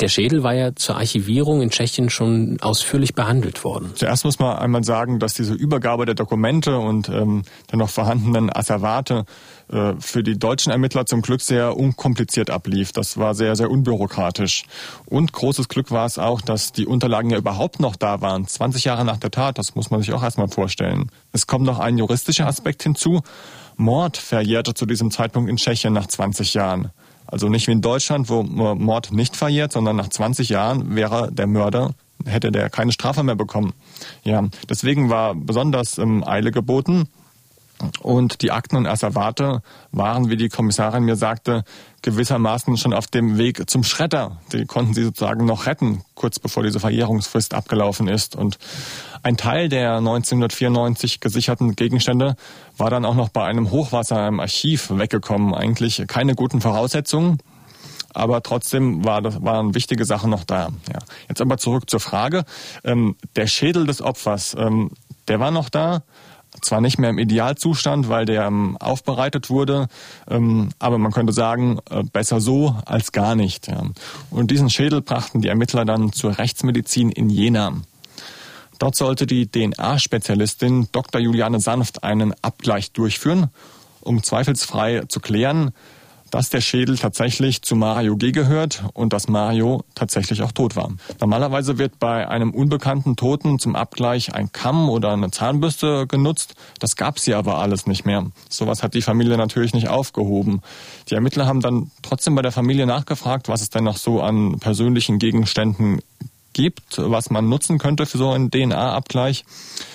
Der Schädel war ja zur Archivierung in Tschechien schon ausführlich behandelt worden. Zuerst muss man einmal sagen, dass diese Übergabe der Dokumente und ähm, der noch vorhandenen Asservate äh, für die deutschen Ermittler zum Glück sehr unkompliziert ablief. Das war sehr, sehr unbürokratisch. Und großes Glück war es auch, dass die Unterlagen ja überhaupt noch da waren. 20 Jahre nach der Tat, das muss man sich auch erstmal vorstellen. Es kommt noch ein juristischer Aspekt hinzu. Mord verjährte zu diesem Zeitpunkt in Tschechien nach 20 Jahren. Also nicht wie in Deutschland, wo Mord nicht verjährt, sondern nach 20 Jahren wäre der Mörder hätte der keine Strafe mehr bekommen. Ja, deswegen war besonders ähm, Eile geboten. Und die Akten und Asservate waren, wie die Kommissarin mir sagte, gewissermaßen schon auf dem Weg zum Schredder. Die konnten sie sozusagen noch retten, kurz bevor diese Verjährungsfrist abgelaufen ist. Und ein Teil der 1994 gesicherten Gegenstände war dann auch noch bei einem Hochwasser im Archiv weggekommen. Eigentlich keine guten Voraussetzungen, aber trotzdem war waren wichtige Sachen noch da. Ja. Jetzt aber zurück zur Frage. Ähm, der Schädel des Opfers, ähm, der war noch da zwar nicht mehr im Idealzustand, weil der ähm, aufbereitet wurde, ähm, aber man könnte sagen, äh, besser so als gar nicht. Ja. Und diesen Schädel brachten die Ermittler dann zur Rechtsmedizin in Jena. Dort sollte die DNA-Spezialistin Dr. Juliane Sanft einen Abgleich durchführen, um zweifelsfrei zu klären, dass der Schädel tatsächlich zu Mario G. gehört und dass Mario tatsächlich auch tot war. Normalerweise wird bei einem unbekannten Toten zum Abgleich ein Kamm oder eine Zahnbürste genutzt. Das gab es hier aber alles nicht mehr. Sowas hat die Familie natürlich nicht aufgehoben. Die Ermittler haben dann trotzdem bei der Familie nachgefragt, was es denn noch so an persönlichen Gegenständen gibt, was man nutzen könnte für so einen DNA-Abgleich.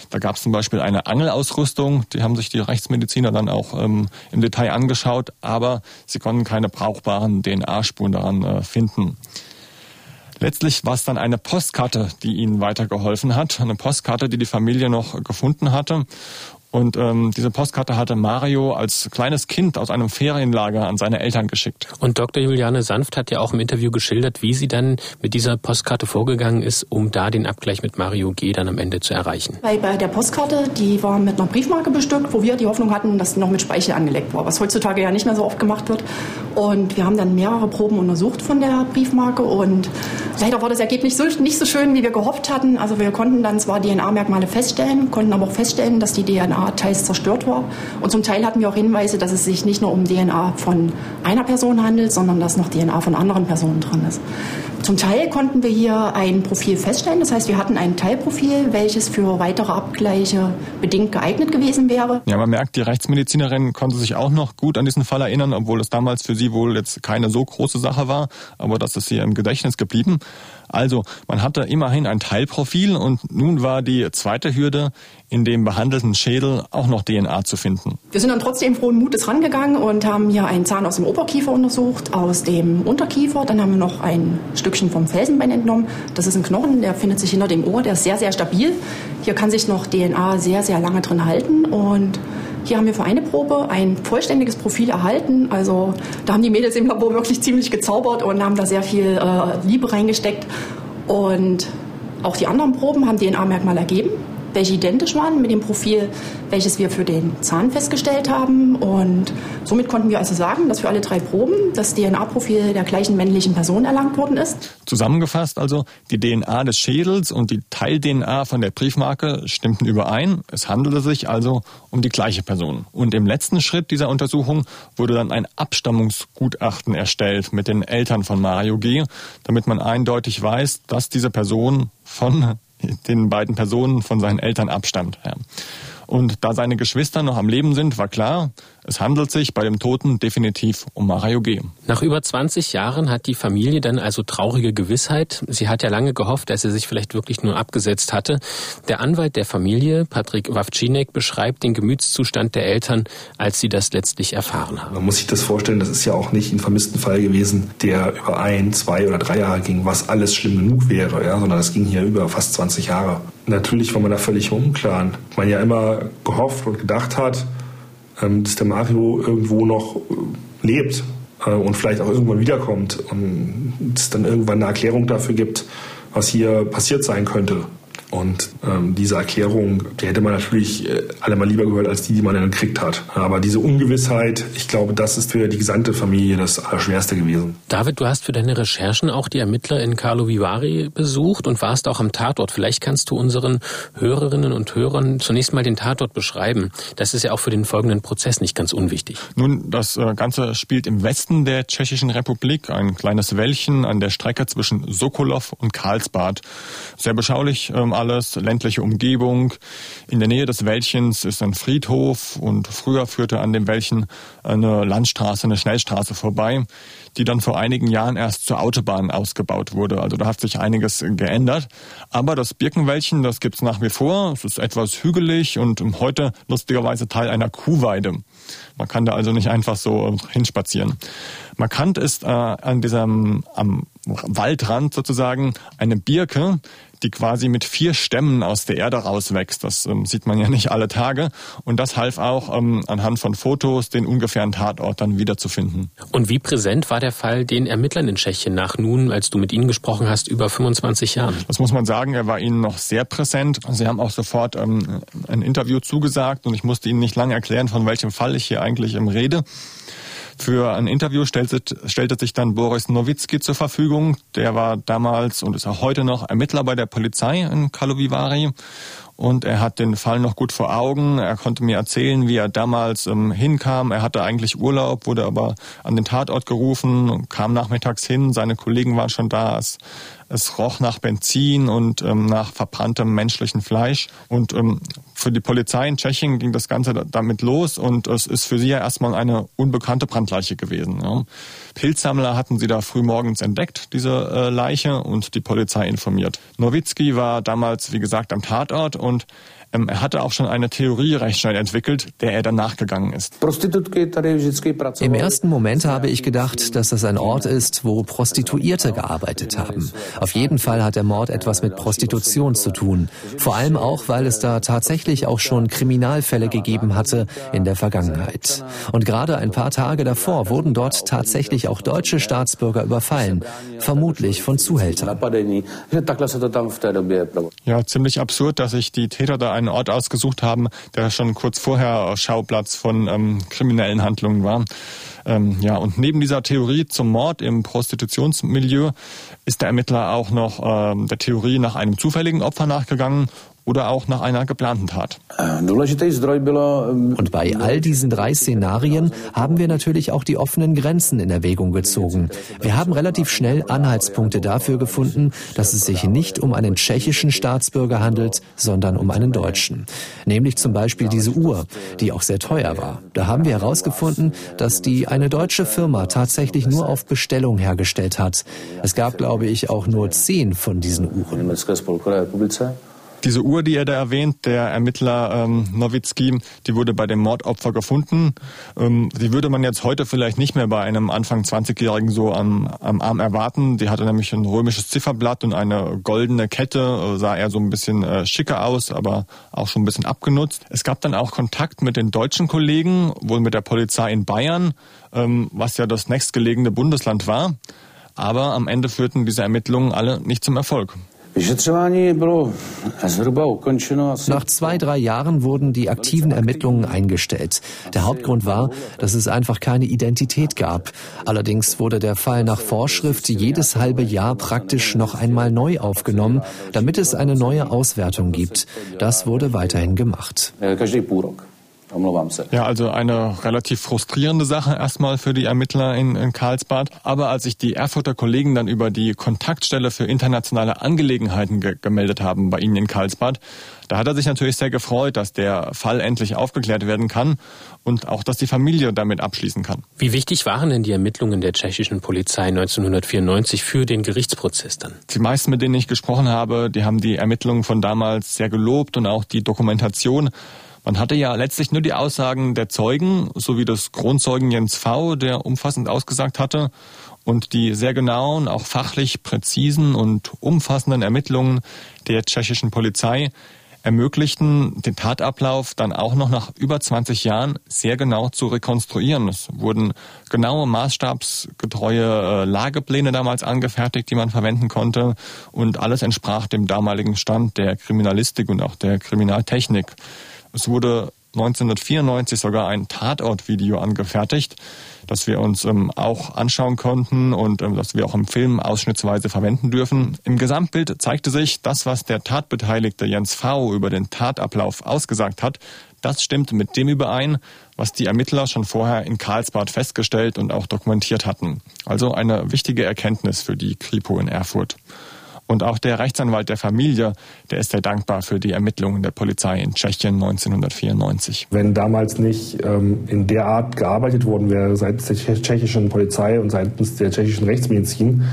Da gab es zum Beispiel eine Angelausrüstung, die haben sich die Rechtsmediziner dann auch ähm, im Detail angeschaut, aber sie konnten keine brauchbaren DNA-Spuren daran äh, finden. Letztlich war es dann eine Postkarte, die ihnen weitergeholfen hat. Eine Postkarte, die die Familie noch gefunden hatte. Und ähm, diese Postkarte hatte Mario als kleines Kind aus einem Ferienlager an seine Eltern geschickt. Und Dr. Juliane Sanft hat ja auch im Interview geschildert, wie sie dann mit dieser Postkarte vorgegangen ist, um da den Abgleich mit Mario G. dann am Ende zu erreichen. Bei, bei der Postkarte, die war mit einer Briefmarke bestückt, wo wir die Hoffnung hatten, dass die noch mit Speichel angelegt war, was heutzutage ja nicht mehr so oft gemacht wird. Und wir haben dann mehrere Proben untersucht von der Briefmarke und leider war das Ergebnis so, nicht so schön, wie wir gehofft hatten. Also wir konnten dann zwar DNA-Merkmale feststellen, konnten aber auch feststellen, dass die DNA DNA teils zerstört war. Und zum Teil hatten wir auch Hinweise, dass es sich nicht nur um DNA von einer Person handelt, sondern dass noch DNA von anderen Personen drin ist. Zum Teil konnten wir hier ein Profil feststellen. Das heißt, wir hatten ein Teilprofil, welches für weitere Abgleiche bedingt geeignet gewesen wäre. Ja, man merkt, die Rechtsmedizinerin konnte sich auch noch gut an diesen Fall erinnern, obwohl es damals für sie wohl jetzt keine so große Sache war. Aber das ist ihr im Gedächtnis geblieben. Also, man hatte immerhin ein Teilprofil und nun war die zweite Hürde, in dem behandelten Schädel auch noch DNA zu finden. Wir sind dann trotzdem frohen Mutes rangegangen und haben hier einen Zahn aus dem Oberkiefer untersucht, aus dem Unterkiefer. Dann haben wir noch ein Stückchen vom Felsenbein entnommen. Das ist ein Knochen, der findet sich hinter dem Ohr, der ist sehr, sehr stabil. Hier kann sich noch DNA sehr, sehr lange drin halten und hier haben wir für eine Probe ein vollständiges Profil erhalten. Also da haben die Mädels im Labor wirklich ziemlich gezaubert und haben da sehr viel äh, Liebe reingesteckt. Und auch die anderen Proben haben DNA-Merkmal ergeben welche identisch waren mit dem Profil, welches wir für den Zahn festgestellt haben. Und somit konnten wir also sagen, dass für alle drei Proben das DNA-Profil der gleichen männlichen Person erlangt worden ist. Zusammengefasst also, die DNA des Schädels und die Teil-DNA von der Briefmarke stimmten überein. Es handelte sich also um die gleiche Person. Und im letzten Schritt dieser Untersuchung wurde dann ein Abstammungsgutachten erstellt mit den Eltern von Mario G., damit man eindeutig weiß, dass diese Person von den beiden Personen von seinen Eltern abstammt. Ja. Und da seine Geschwister noch am Leben sind, war klar, es handelt sich bei dem Toten definitiv um Mario G. Nach über 20 Jahren hat die Familie dann also traurige Gewissheit. Sie hat ja lange gehofft, dass er sich vielleicht wirklich nur abgesetzt hatte. Der Anwalt der Familie, Patrick Wawczynek, beschreibt den Gemütszustand der Eltern, als sie das letztlich erfahren haben. Man muss sich das vorstellen, das ist ja auch nicht ein vermissten Fall gewesen, der über ein, zwei oder drei Jahre ging, was alles schlimm genug wäre, ja, sondern das ging hier über fast 20 Jahre. Natürlich war man da völlig unklaren. Man ja immer gehofft und gedacht hat, dass der Mario irgendwo noch äh, lebt äh, und vielleicht auch irgendwann wiederkommt und es dann irgendwann eine Erklärung dafür gibt, was hier passiert sein könnte. Und ähm, diese Erklärung, die hätte man natürlich äh, allemal lieber gehört als die, die man dann gekriegt hat. Aber diese Ungewissheit, ich glaube, das ist für die gesamte Familie das Allerschwerste gewesen. David, du hast für deine Recherchen auch die Ermittler in Carlo Vivari besucht und warst auch am Tatort. Vielleicht kannst du unseren Hörerinnen und Hörern zunächst mal den Tatort beschreiben. Das ist ja auch für den folgenden Prozess nicht ganz unwichtig. Nun, das äh, Ganze spielt im Westen der Tschechischen Republik, ein kleines Wäldchen an der Strecke zwischen Sokolov und Karlsbad. Sehr beschaulich ähm, alles, ländliche Umgebung. In der Nähe des Wäldchens ist ein Friedhof und früher führte an dem Wäldchen eine Landstraße, eine Schnellstraße vorbei, die dann vor einigen Jahren erst zur Autobahn ausgebaut wurde. Also da hat sich einiges geändert. Aber das Birkenwäldchen, das gibt's nach wie vor. Es ist etwas hügelig und heute lustigerweise Teil einer Kuhweide. Man kann da also nicht einfach so hinspazieren. Markant ist äh, an diesem am Waldrand sozusagen eine Birke, die quasi mit vier Stämmen aus der Erde rauswächst. Das ähm, sieht man ja nicht alle Tage. Und das half auch ähm, anhand von Fotos, den ungefähren Tatort dann wiederzufinden. Und wie präsent war der Fall den Ermittlern in Tschechien nach nun, als du mit ihnen gesprochen hast, über 25 Jahren? Das muss man sagen, er war ihnen noch sehr präsent. Sie haben auch sofort ähm, ein Interview zugesagt und ich musste ihnen nicht lange erklären, von welchem Fall ich hier eigentlich im rede. Für ein Interview stellte, stellte sich dann Boris Nowitzki zur Verfügung. Der war damals und ist auch heute noch Ermittler bei der Polizei in Karlovy und er hat den Fall noch gut vor Augen. Er konnte mir erzählen, wie er damals ähm, hinkam. Er hatte eigentlich Urlaub, wurde aber an den Tatort gerufen, kam nachmittags hin. Seine Kollegen waren schon da. Es, es roch nach Benzin und ähm, nach verbranntem menschlichen Fleisch. Und ähm, für die Polizei in Tschechien ging das Ganze damit los und es ist für sie ja erstmal eine unbekannte Brandleiche gewesen. Ja. Pilzsammler hatten sie da frühmorgens entdeckt, diese äh, Leiche, und die Polizei informiert. Nowitzki war damals, wie gesagt, am Tatort und er hatte auch schon eine Theorie recht schnell entwickelt, der er dann nachgegangen ist. Im ersten Moment habe ich gedacht, dass das ein Ort ist, wo Prostituierte gearbeitet haben. Auf jeden Fall hat der Mord etwas mit Prostitution zu tun. Vor allem auch, weil es da tatsächlich auch schon Kriminalfälle gegeben hatte in der Vergangenheit. Und gerade ein paar Tage davor wurden dort tatsächlich auch deutsche Staatsbürger überfallen, vermutlich von Zuhältern. Ja, ziemlich absurd, dass sich die Täter da einen Ort ausgesucht haben, der schon kurz vorher Schauplatz von ähm, kriminellen Handlungen war. Ähm, ja, und neben dieser Theorie zum Mord im Prostitutionsmilieu ist der Ermittler auch noch ähm, der Theorie nach einem zufälligen Opfer nachgegangen oder auch nach einer geplanten Tat. Und bei all diesen drei Szenarien haben wir natürlich auch die offenen Grenzen in Erwägung gezogen. Wir haben relativ schnell Anhaltspunkte dafür gefunden, dass es sich nicht um einen tschechischen Staatsbürger handelt, sondern um einen deutschen. Nämlich zum Beispiel diese Uhr, die auch sehr teuer war. Da haben wir herausgefunden, dass die eine deutsche Firma tatsächlich nur auf Bestellung hergestellt hat. Es gab, glaube ich, auch nur zehn von diesen Uhren. Diese Uhr, die er da erwähnt, der Ermittler ähm, Nowitzki, die wurde bei dem Mordopfer gefunden. Ähm, die würde man jetzt heute vielleicht nicht mehr bei einem Anfang 20-Jährigen so am, am Arm erwarten. Die hatte nämlich ein römisches Zifferblatt und eine goldene Kette, äh, sah eher so ein bisschen äh, schicker aus, aber auch schon ein bisschen abgenutzt. Es gab dann auch Kontakt mit den deutschen Kollegen, wohl mit der Polizei in Bayern, ähm, was ja das nächstgelegene Bundesland war. Aber am Ende führten diese Ermittlungen alle nicht zum Erfolg. Nach zwei, drei Jahren wurden die aktiven Ermittlungen eingestellt. Der Hauptgrund war, dass es einfach keine Identität gab. Allerdings wurde der Fall nach Vorschrift jedes halbe Jahr praktisch noch einmal neu aufgenommen, damit es eine neue Auswertung gibt. Das wurde weiterhin gemacht. Ja, also eine relativ frustrierende Sache erstmal für die Ermittler in, in Karlsbad. Aber als sich die Erfurter Kollegen dann über die Kontaktstelle für internationale Angelegenheiten ge gemeldet haben bei ihnen in Karlsbad, da hat er sich natürlich sehr gefreut, dass der Fall endlich aufgeklärt werden kann und auch, dass die Familie damit abschließen kann. Wie wichtig waren denn die Ermittlungen der tschechischen Polizei 1994 für den Gerichtsprozess dann? Die meisten, mit denen ich gesprochen habe, die haben die Ermittlungen von damals sehr gelobt und auch die Dokumentation. Man hatte ja letztlich nur die Aussagen der Zeugen sowie des Kronzeugen Jens V., der umfassend ausgesagt hatte, und die sehr genauen, auch fachlich präzisen und umfassenden Ermittlungen der tschechischen Polizei ermöglichten den Tatablauf dann auch noch nach über 20 Jahren sehr genau zu rekonstruieren. Es wurden genaue, maßstabsgetreue äh, Lagepläne damals angefertigt, die man verwenden konnte und alles entsprach dem damaligen Stand der Kriminalistik und auch der Kriminaltechnik. Es wurde 1994 sogar ein Tatortvideo angefertigt, das wir uns ähm, auch anschauen konnten und ähm, das wir auch im Film ausschnittsweise verwenden dürfen. Im Gesamtbild zeigte sich, das, was der Tatbeteiligte Jens V. über den Tatablauf ausgesagt hat, das stimmt mit dem überein, was die Ermittler schon vorher in Karlsbad festgestellt und auch dokumentiert hatten. Also eine wichtige Erkenntnis für die Kripo in Erfurt. Und auch der Rechtsanwalt der Familie, der ist sehr dankbar für die Ermittlungen der Polizei in Tschechien 1994. Wenn damals nicht ähm, in der Art gearbeitet worden wäre seitens der tschechischen Polizei und seitens der tschechischen Rechtsmedizin,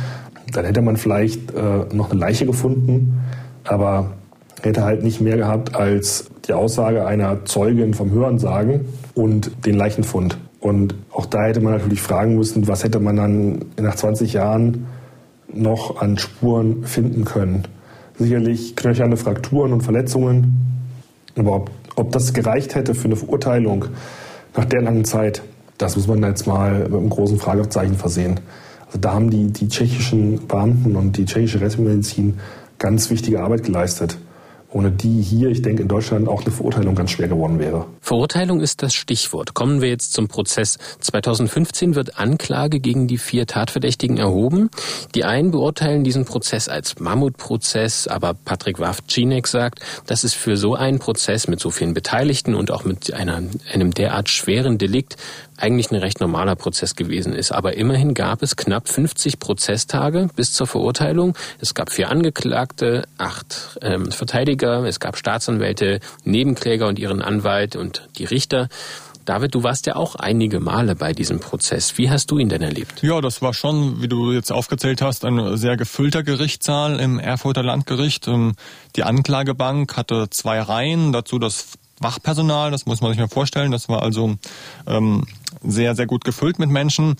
dann hätte man vielleicht äh, noch eine Leiche gefunden, aber hätte halt nicht mehr gehabt als die Aussage einer Zeugin vom Hörensagen und den Leichenfund. Und auch da hätte man natürlich fragen müssen, was hätte man dann nach 20 Jahren noch an Spuren finden können. Sicherlich knöcherne Frakturen und Verletzungen, aber ob, ob das gereicht hätte für eine Verurteilung nach der langen Zeit, das muss man jetzt mal mit einem großen Fragezeichen versehen. Also da haben die, die tschechischen Beamten und die tschechische Rechtsmedizin ganz wichtige Arbeit geleistet ohne die hier, ich denke, in Deutschland auch eine Verurteilung ganz schwer geworden wäre. Verurteilung ist das Stichwort. Kommen wir jetzt zum Prozess. 2015 wird Anklage gegen die vier Tatverdächtigen erhoben. Die einen beurteilen diesen Prozess als Mammutprozess, aber Patrick Wawczynek sagt, dass es für so einen Prozess mit so vielen Beteiligten und auch mit einer, einem derart schweren Delikt eigentlich ein recht normaler Prozess gewesen ist. Aber immerhin gab es knapp 50 Prozesstage bis zur Verurteilung. Es gab vier Angeklagte, acht ähm, Verteidiger, es gab Staatsanwälte, Nebenkläger und ihren Anwalt und die Richter. David, du warst ja auch einige Male bei diesem Prozess. Wie hast du ihn denn erlebt? Ja, das war schon, wie du jetzt aufgezählt hast, ein sehr gefüllter Gerichtssaal im Erfurter Landgericht. Ähm, die Anklagebank hatte zwei Reihen, dazu das Wachpersonal, das muss man sich mal vorstellen. Das war also ähm, sehr, sehr gut gefüllt mit Menschen.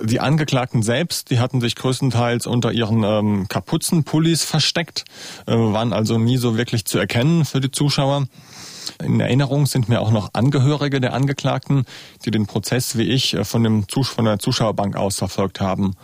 Die Angeklagten selbst, die hatten sich größtenteils unter ihren ähm, Kapuzenpullis versteckt, äh, waren also nie so wirklich zu erkennen für die Zuschauer. In Erinnerung sind mir auch noch Angehörige der Angeklagten, die den Prozess wie ich äh, von, dem von der Zuschauerbank aus verfolgt haben.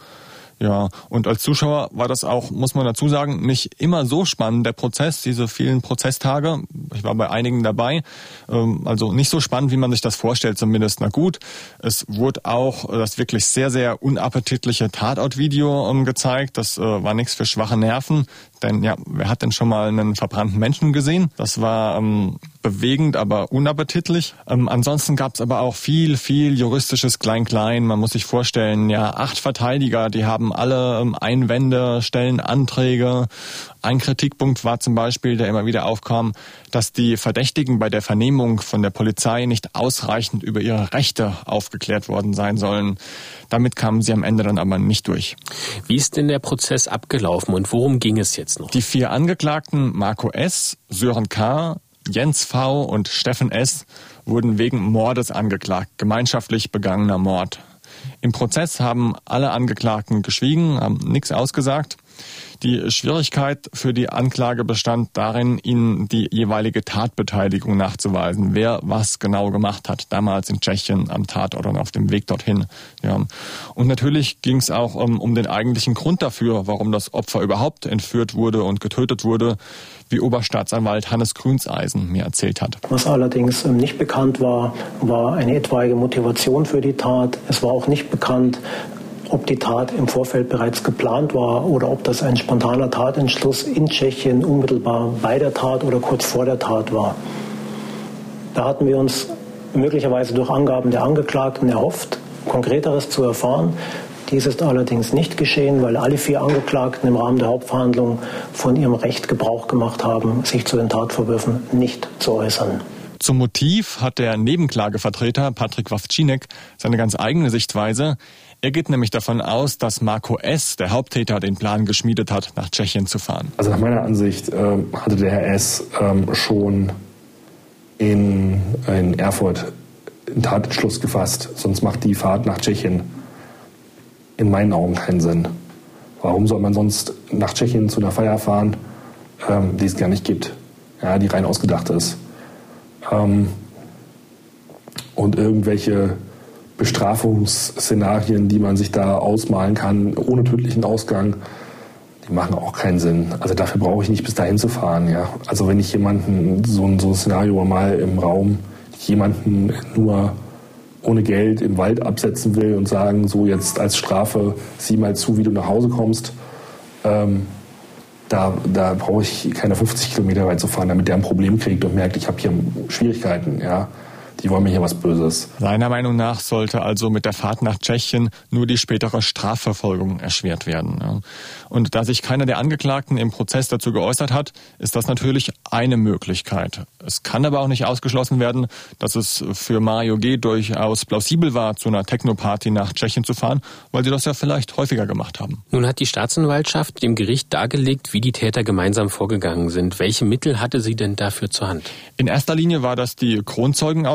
Ja, und als Zuschauer war das auch, muss man dazu sagen, nicht immer so spannend, der Prozess, diese vielen Prozesstage. Ich war bei einigen dabei. Ähm, also nicht so spannend, wie man sich das vorstellt, zumindest. Na gut, es wurde auch das wirklich sehr, sehr unappetitliche Tatortvideo ähm, gezeigt. Das äh, war nichts für schwache Nerven. Denn ja, wer hat denn schon mal einen verbrannten Menschen gesehen? Das war ähm, bewegend, aber unappetitlich. Ähm, ansonsten gab es aber auch viel, viel juristisches Klein-Klein. Man muss sich vorstellen, ja, acht Verteidiger, die haben alle ähm, Einwände, stellen Anträge. Ein Kritikpunkt war zum Beispiel, der immer wieder aufkam, dass die Verdächtigen bei der Vernehmung von der Polizei nicht ausreichend über ihre Rechte aufgeklärt worden sein sollen. Damit kamen sie am Ende dann aber nicht durch. Wie ist denn der Prozess abgelaufen und worum ging es jetzt noch? Die vier Angeklagten Marco S., Sören K., Jens V. und Steffen S. wurden wegen Mordes angeklagt, gemeinschaftlich begangener Mord. Im Prozess haben alle Angeklagten geschwiegen, haben nichts ausgesagt. Die Schwierigkeit für die Anklage bestand darin, ihnen die jeweilige Tatbeteiligung nachzuweisen, wer was genau gemacht hat, damals in Tschechien am Tatort und auf dem Weg dorthin. Ja. Und natürlich ging es auch um, um den eigentlichen Grund dafür, warum das Opfer überhaupt entführt wurde und getötet wurde, wie Oberstaatsanwalt Hannes Grünseisen mir erzählt hat. Was allerdings ähm, nicht bekannt war, war eine etwaige Motivation für die Tat. Es war auch nicht bekannt, ob die Tat im Vorfeld bereits geplant war oder ob das ein spontaner Tatentschluss in Tschechien unmittelbar bei der Tat oder kurz vor der Tat war. Da hatten wir uns möglicherweise durch Angaben der Angeklagten erhofft, Konkreteres zu erfahren. Dies ist allerdings nicht geschehen, weil alle vier Angeklagten im Rahmen der Hauptverhandlung von ihrem Recht Gebrauch gemacht haben, sich zu den Tatvorwürfen nicht zu äußern. Zum Motiv hat der Nebenklagevertreter Patrick Wawczynek seine ganz eigene Sichtweise. Er geht nämlich davon aus, dass Marco S., der Haupttäter, den Plan geschmiedet hat, nach Tschechien zu fahren. Also nach meiner Ansicht äh, hatte der Herr S. Ähm, schon in, in Erfurt einen Tatentschluss gefasst. Sonst macht die Fahrt nach Tschechien in meinen Augen keinen Sinn. Warum soll man sonst nach Tschechien zu einer Feier fahren, ähm, die es gar nicht gibt, ja, die rein ausgedacht ist? Ähm, und irgendwelche Bestrafungsszenarien, die man sich da ausmalen kann, ohne tödlichen Ausgang, die machen auch keinen Sinn. Also dafür brauche ich nicht bis dahin zu fahren. Ja? Also wenn ich jemanden, so ein, so ein Szenario mal im Raum, jemanden nur ohne Geld im Wald absetzen will und sagen, so jetzt als Strafe, sieh mal zu, wie du nach Hause kommst, ähm, da, da brauche ich keine 50 Kilometer weit zu fahren, damit der ein Problem kriegt und merkt, ich habe hier Schwierigkeiten. Ja? Die wollen mir hier was Böses. Seiner Meinung nach sollte also mit der Fahrt nach Tschechien nur die spätere Strafverfolgung erschwert werden. Und da sich keiner der Angeklagten im Prozess dazu geäußert hat, ist das natürlich eine Möglichkeit. Es kann aber auch nicht ausgeschlossen werden, dass es für Mario G. durchaus plausibel war, zu einer Technoparty nach Tschechien zu fahren, weil sie das ja vielleicht häufiger gemacht haben. Nun hat die Staatsanwaltschaft dem Gericht dargelegt, wie die Täter gemeinsam vorgegangen sind. Welche Mittel hatte sie denn dafür zur Hand? In erster Linie war das die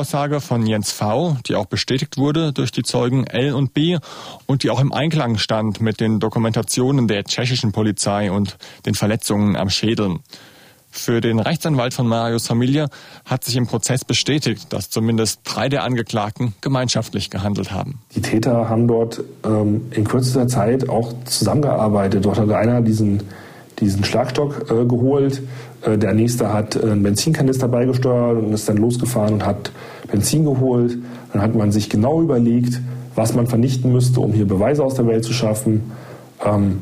Kronzeugenaussage von Jens V., die auch bestätigt wurde durch die Zeugen L und B und die auch im Einklang stand mit den Dokumentationen der tschechischen Polizei und den Verletzungen am Schädel. Für den Rechtsanwalt von Marius Familie hat sich im Prozess bestätigt, dass zumindest drei der Angeklagten gemeinschaftlich gehandelt haben. Die Täter haben dort ähm, in kürzester Zeit auch zusammengearbeitet. Dort hat einer diesen, diesen Schlagstock äh, geholt, der nächste hat äh, einen Benzinkanister beigesteuert und ist dann losgefahren und hat Benzin geholt. Dann hat man sich genau überlegt, was man vernichten müsste, um hier Beweise aus der Welt zu schaffen. Ähm,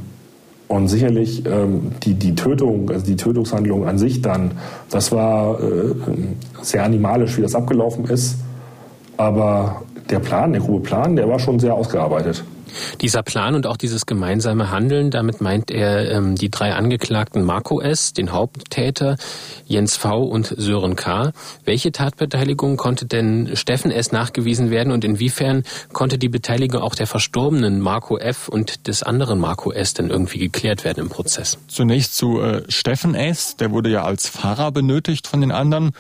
und sicherlich ähm, die, die Tötung, also die Tötungshandlung an sich dann, das war äh, sehr animalisch, wie das abgelaufen ist. Aber der Plan, der grobe Plan, der war schon sehr ausgearbeitet. Dieser Plan und auch dieses gemeinsame Handeln, damit meint er ähm, die drei Angeklagten Marco S., den Haupttäter, Jens V. und Sören K. Welche Tatbeteiligung konnte denn Steffen S. nachgewiesen werden und inwiefern konnte die Beteiligung auch der verstorbenen Marco F. und des anderen Marco S. denn irgendwie geklärt werden im Prozess? Zunächst zu äh, Steffen S., der wurde ja als Fahrer benötigt von den anderen.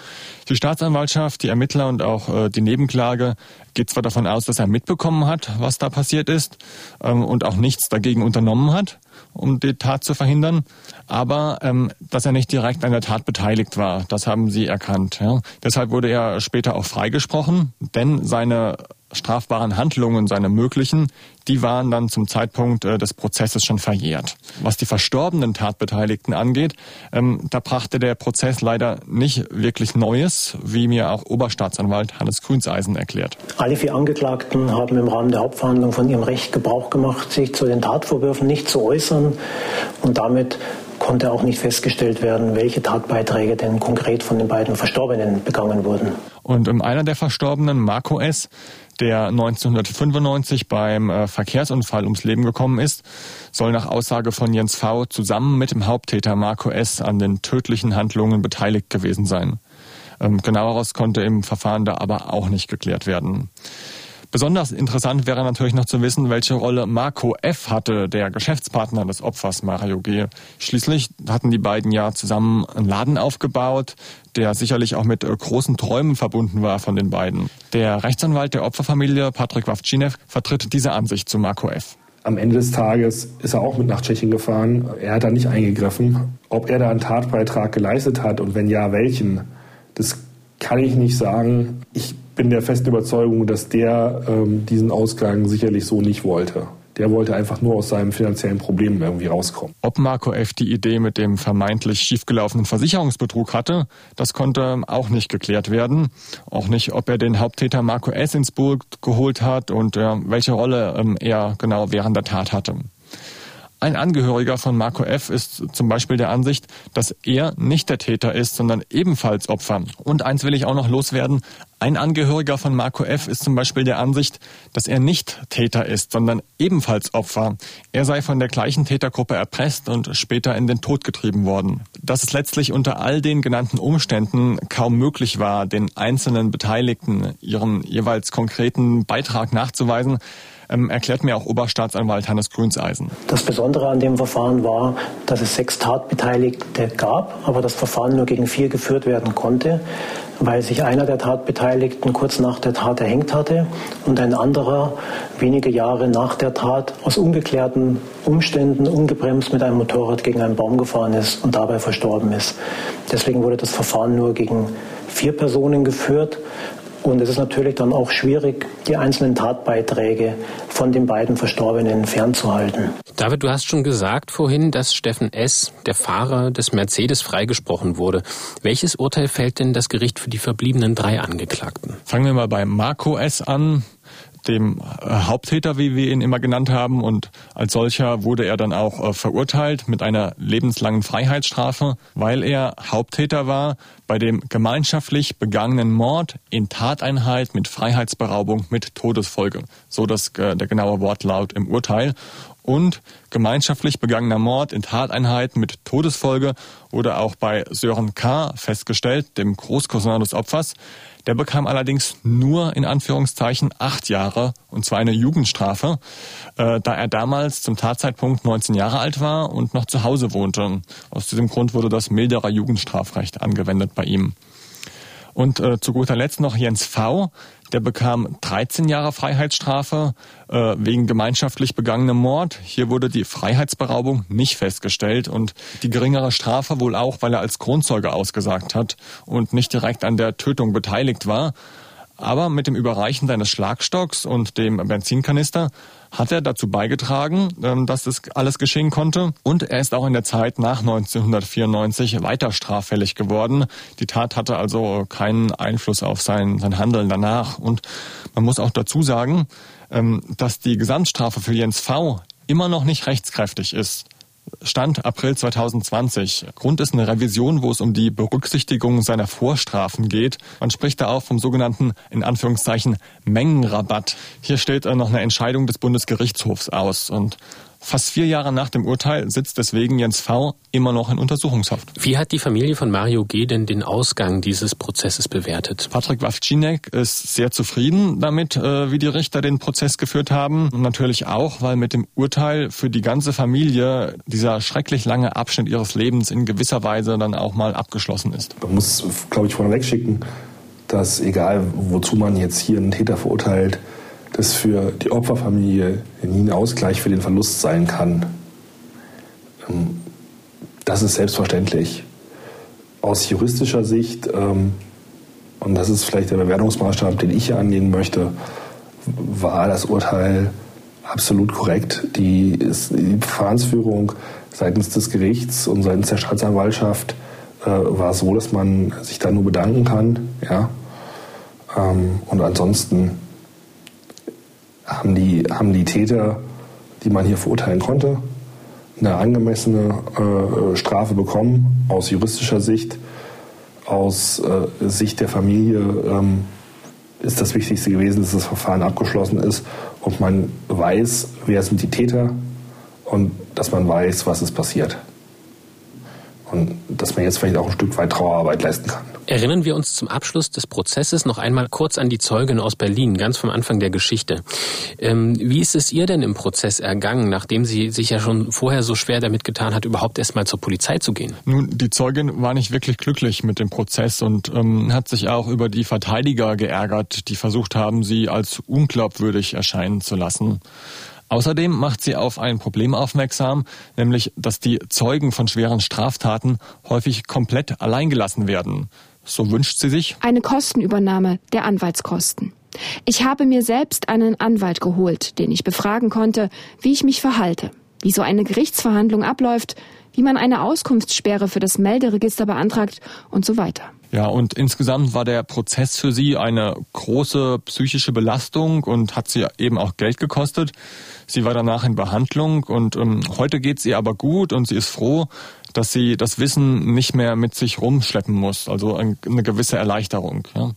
Die Staatsanwaltschaft, die Ermittler und auch äh, die Nebenklage geht zwar davon aus, dass er mitbekommen hat, was da passiert ist ähm, und auch nichts dagegen unternommen hat, um die Tat zu verhindern, aber ähm, dass er nicht direkt an der Tat beteiligt war, das haben sie erkannt. Ja. Deshalb wurde er später auch freigesprochen, denn seine strafbaren Handlungen, seine möglichen, die waren dann zum Zeitpunkt äh, des Prozesses schon verjährt. Was die verstorbenen Tatbeteiligten angeht, ähm, da brachte der Prozess leider nicht wirklich Neues, wie mir auch Oberstaatsanwalt Hannes Grünseisen erklärt. Alle vier Angeklagten haben im Rahmen der Hauptverhandlung von ihrem Recht Gebrauch gemacht, sich zu den Tatvorwürfen nicht zu äußern und damit konnte auch nicht festgestellt werden, welche Tatbeiträge denn konkret von den beiden Verstorbenen begangen wurden. Und einer der Verstorbenen, Marco S., der 1995 beim äh, Verkehrsunfall ums Leben gekommen ist, soll nach Aussage von Jens V. zusammen mit dem Haupttäter Marco S. an den tödlichen Handlungen beteiligt gewesen sein. Ähm, genaueres konnte im Verfahren da aber auch nicht geklärt werden. Besonders interessant wäre natürlich noch zu wissen, welche Rolle Marco F. hatte, der Geschäftspartner des Opfers Mario G. Schließlich hatten die beiden ja zusammen einen Laden aufgebaut, der sicherlich auch mit äh, großen Träumen verbunden war von den beiden. Der Rechtsanwalt der Opferfamilie, Patrick Wawczynew, vertritt diese Ansicht zu Marco F. Am Ende des Tages ist er auch mit nach Tschechien gefahren. Er hat da nicht eingegriffen. Ob er da einen Tatbeitrag geleistet hat und wenn ja, welchen, das kann ich nicht sagen. Ich bin der festen Überzeugung, dass der ähm, diesen Ausgang sicherlich so nicht wollte. Der wollte einfach nur aus seinem finanziellen Problem irgendwie rauskommen. Ob Marco F. die Idee mit dem vermeintlich schiefgelaufenen Versicherungsbetrug hatte, das konnte auch nicht geklärt werden. Auch nicht, ob er den Haupttäter Marco S. ins Boot geholt hat und äh, welche Rolle ähm, er genau während der Tat hatte. Ein Angehöriger von Marco F. ist zum Beispiel der Ansicht, dass er nicht der Täter ist, sondern ebenfalls Opfer. Und eins will ich auch noch loswerden. Ein Angehöriger von Marco F. ist zum Beispiel der Ansicht, dass er nicht Täter ist, sondern ebenfalls Opfer. Er sei von der gleichen Tätergruppe erpresst und später in den Tod getrieben worden. Dass es letztlich unter all den genannten Umständen kaum möglich war, den einzelnen Beteiligten ihren jeweils konkreten Beitrag nachzuweisen, ähm, erklärt mir auch Oberstaatsanwalt Hannes Grünseisen. Das Besondere an dem Verfahren war, dass es sechs Tatbeteiligte gab, aber das Verfahren nur gegen vier geführt werden konnte, weil sich einer der Tatbeteiligten kurz nach der Tat erhängt hatte und ein anderer wenige Jahre nach der Tat aus ungeklärten Umständen ungebremst mit einem Motorrad gegen einen Baum gefahren ist und dabei verstorben ist. Deswegen wurde das Verfahren nur gegen vier Personen geführt. Und es ist natürlich dann auch schwierig, die einzelnen Tatbeiträge von den beiden Verstorbenen fernzuhalten. David, du hast schon gesagt vorhin, dass Steffen S., der Fahrer des Mercedes, freigesprochen wurde. Welches Urteil fällt denn das Gericht für die verbliebenen drei Angeklagten? Fangen wir mal bei Marco S. an dem äh, Haupttäter, wie wir ihn immer genannt haben. Und als solcher wurde er dann auch äh, verurteilt mit einer lebenslangen Freiheitsstrafe, weil er Haupttäter war, bei dem gemeinschaftlich begangenen Mord in Tateinheit mit Freiheitsberaubung mit Todesfolge. So das, äh, der genaue Wortlaut im Urteil. Und gemeinschaftlich begangener Mord in Tateinheit mit Todesfolge wurde auch bei Sören K. festgestellt, dem Großcousin des Opfers. Der bekam allerdings nur in Anführungszeichen acht Jahre, und zwar eine Jugendstrafe, äh, da er damals zum Tatzeitpunkt 19 Jahre alt war und noch zu Hause wohnte. Aus diesem Grund wurde das mildere Jugendstrafrecht angewendet bei ihm. Und äh, zu guter Letzt noch Jens V. Der bekam 13 Jahre Freiheitsstrafe äh, wegen gemeinschaftlich begangenem Mord. Hier wurde die Freiheitsberaubung nicht festgestellt und die geringere Strafe wohl auch, weil er als Kronzeuge ausgesagt hat und nicht direkt an der Tötung beteiligt war. Aber mit dem Überreichen seines Schlagstocks und dem Benzinkanister hat er dazu beigetragen, ähm, dass das alles geschehen konnte. Und er ist auch in der Zeit nach 1994 weiter straffällig geworden. Die Tat hatte also keinen Einfluss auf sein, sein Handeln danach. Und man muss auch dazu sagen, ähm, dass die Gesamtstrafe für Jens V immer noch nicht rechtskräftig ist. Stand April 2020. Grund ist eine Revision, wo es um die Berücksichtigung seiner Vorstrafen geht. Man spricht da auch vom sogenannten, in Anführungszeichen, Mengenrabatt. Hier steht noch eine Entscheidung des Bundesgerichtshofs aus und Fast vier Jahre nach dem Urteil sitzt deswegen Jens V. immer noch in Untersuchungshaft. Wie hat die Familie von Mario G. denn den Ausgang dieses Prozesses bewertet? Patrick Wawczynek ist sehr zufrieden damit, äh, wie die Richter den Prozess geführt haben. Und natürlich auch, weil mit dem Urteil für die ganze Familie dieser schrecklich lange Abschnitt ihres Lebens in gewisser Weise dann auch mal abgeschlossen ist. Man muss, glaube ich, vorneweg schicken, dass egal wozu man jetzt hier einen Täter verurteilt, das für die Opferfamilie nie ein Ausgleich für den Verlust sein kann. Ähm, das ist selbstverständlich. Aus juristischer Sicht, ähm, und das ist vielleicht der Bewertungsmaßstab, den ich hier angehen möchte, war das Urteil absolut korrekt. Die, Verfahrensführung seitens des Gerichts und seitens der Staatsanwaltschaft äh, war so, dass man sich da nur bedanken kann. Ähm, und ansonsten haben die, haben die Täter, die man hier verurteilen konnte, eine angemessene äh, Strafe bekommen aus juristischer Sicht. Aus äh, Sicht der Familie ähm, ist das Wichtigste gewesen, dass das Verfahren abgeschlossen ist und man weiß, wer sind die Täter und dass man weiß, was ist passiert. Und dass man jetzt vielleicht auch ein Stück weit Trauerarbeit leisten kann. Erinnern wir uns zum Abschluss des Prozesses noch einmal kurz an die Zeugin aus Berlin, ganz vom Anfang der Geschichte. Ähm, wie ist es ihr denn im Prozess ergangen, nachdem sie sich ja schon vorher so schwer damit getan hat, überhaupt erst mal zur Polizei zu gehen? Nun, die Zeugin war nicht wirklich glücklich mit dem Prozess und ähm, hat sich auch über die Verteidiger geärgert, die versucht haben, sie als unglaubwürdig erscheinen zu lassen. Außerdem macht sie auf ein Problem aufmerksam, nämlich, dass die Zeugen von schweren Straftaten häufig komplett alleingelassen werden. So wünscht sie sich eine Kostenübernahme der Anwaltskosten. Ich habe mir selbst einen Anwalt geholt, den ich befragen konnte, wie ich mich verhalte, wie so eine Gerichtsverhandlung abläuft, wie man eine Auskunftssperre für das Melderegister beantragt und so weiter. Ja, und insgesamt war der Prozess für sie eine große psychische Belastung und hat sie eben auch Geld gekostet. Sie war danach in Behandlung und ähm, heute geht sie aber gut und sie ist froh, dass sie das Wissen nicht mehr mit sich rumschleppen muss. Also eine gewisse Erleichterung. Ja.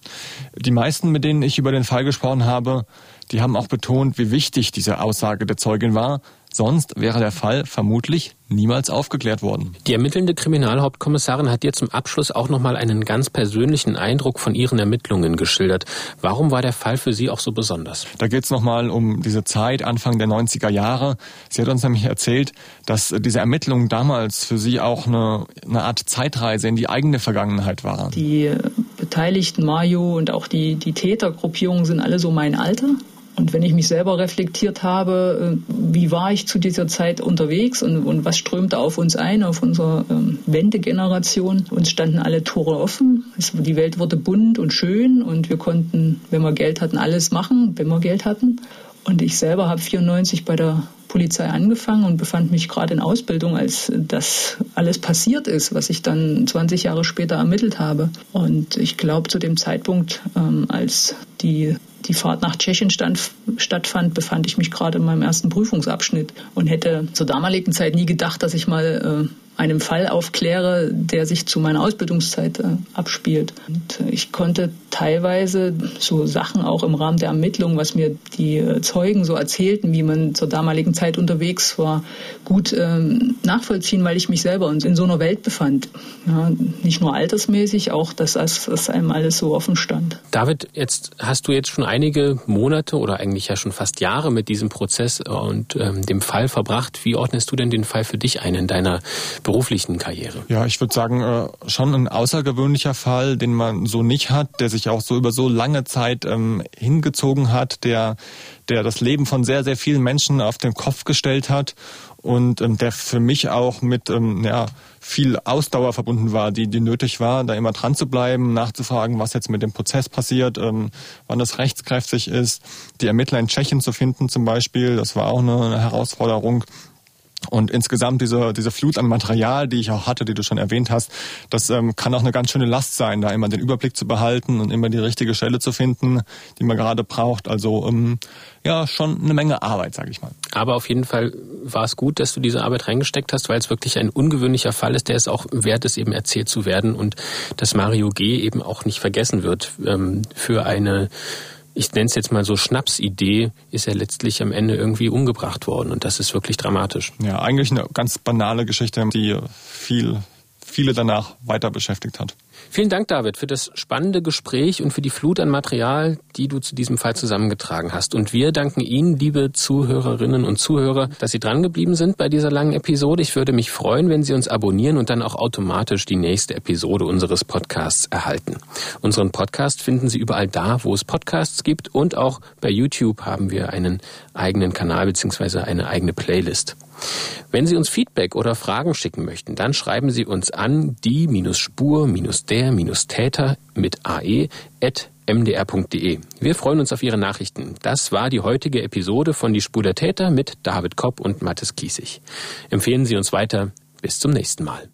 Die meisten, mit denen ich über den Fall gesprochen habe, die haben auch betont, wie wichtig diese Aussage der Zeugin war, Sonst wäre der Fall vermutlich niemals aufgeklärt worden. Die ermittelnde Kriminalhauptkommissarin hat dir zum Abschluss auch nochmal einen ganz persönlichen Eindruck von ihren Ermittlungen geschildert. Warum war der Fall für Sie auch so besonders? Da geht es nochmal um diese Zeit, Anfang der 90er Jahre. Sie hat uns nämlich erzählt, dass diese Ermittlungen damals für Sie auch eine, eine Art Zeitreise in die eigene Vergangenheit waren. Die Beteiligten, Mario und auch die, die Tätergruppierungen sind alle so mein Alter. Und wenn ich mich selber reflektiert habe, äh, wie war ich zu dieser Zeit unterwegs und, und was strömte auf uns ein, auf unsere ähm, Wendegeneration, uns standen alle Tore offen. Es, die Welt wurde bunt und schön und wir konnten, wenn wir Geld hatten, alles machen, wenn wir Geld hatten. Und ich selber habe 94 bei der Polizei angefangen und befand mich gerade in Ausbildung, als das alles passiert ist, was ich dann 20 Jahre später ermittelt habe. Und ich glaube, zu dem Zeitpunkt, ähm, als die die Fahrt nach Tschechien stand, stattfand, befand ich mich gerade in meinem ersten Prüfungsabschnitt und hätte zur damaligen Zeit nie gedacht, dass ich mal äh, einem Fall aufkläre, der sich zu meiner Ausbildungszeit äh, abspielt. Und ich konnte teilweise so Sachen auch im Rahmen der Ermittlungen, was mir die äh, Zeugen so erzählten, wie man zur damaligen Zeit unterwegs war, gut ähm, nachvollziehen, weil ich mich selber in so einer Welt befand. Ja, nicht nur altersmäßig, auch dass das einem alles so offen stand. David, jetzt hast du jetzt schon einige Monate oder eigentlich ja schon fast Jahre mit diesem Prozess und ähm, dem Fall verbracht. Wie ordnest du denn den Fall für dich ein in deiner beruflichen Karriere? Ja, ich würde sagen, äh, schon ein außergewöhnlicher Fall, den man so nicht hat, der sich auch so über so lange Zeit ähm, hingezogen hat, der, der das Leben von sehr, sehr vielen Menschen auf den Kopf gestellt hat und ähm, der für mich auch mit ähm, ja, viel Ausdauer verbunden war, die, die nötig war, da immer dran zu bleiben, nachzufragen, was jetzt mit dem Prozess passiert, ähm, wann das rechtskräftig ist, die Ermittler in Tschechien zu finden zum Beispiel, das war auch eine, eine Herausforderung. Und insgesamt diese, diese Flut an Material, die ich auch hatte, die du schon erwähnt hast, das ähm, kann auch eine ganz schöne Last sein, da immer den Überblick zu behalten und immer die richtige Stelle zu finden, die man gerade braucht. Also ähm, ja, schon eine Menge Arbeit, sage ich mal. Aber auf jeden Fall war es gut, dass du diese Arbeit reingesteckt hast, weil es wirklich ein ungewöhnlicher Fall ist, der es auch wert ist, eben erzählt zu werden und dass Mario G. eben auch nicht vergessen wird ähm, für eine ich nenne es jetzt mal so Schnapsidee, ist er letztlich am Ende irgendwie umgebracht worden. Und das ist wirklich dramatisch. Ja, eigentlich eine ganz banale Geschichte, die viel, viele danach weiter beschäftigt hat. Vielen Dank, David, für das spannende Gespräch und für die Flut an Material, die du zu diesem Fall zusammengetragen hast. Und wir danken Ihnen, liebe Zuhörerinnen und Zuhörer, dass Sie drangeblieben sind bei dieser langen Episode. Ich würde mich freuen, wenn Sie uns abonnieren und dann auch automatisch die nächste Episode unseres Podcasts erhalten. Unseren Podcast finden Sie überall da, wo es Podcasts gibt und auch bei YouTube haben wir einen eigenen Kanal bzw. eine eigene Playlist. Wenn Sie uns Feedback oder Fragen schicken möchten, dann schreiben Sie uns an die-spur-der-täter mit ae mdr.de. Wir freuen uns auf Ihre Nachrichten. Das war die heutige Episode von Die Spur der Täter mit David Kopp und Mathis Kiesig. Empfehlen Sie uns weiter. Bis zum nächsten Mal.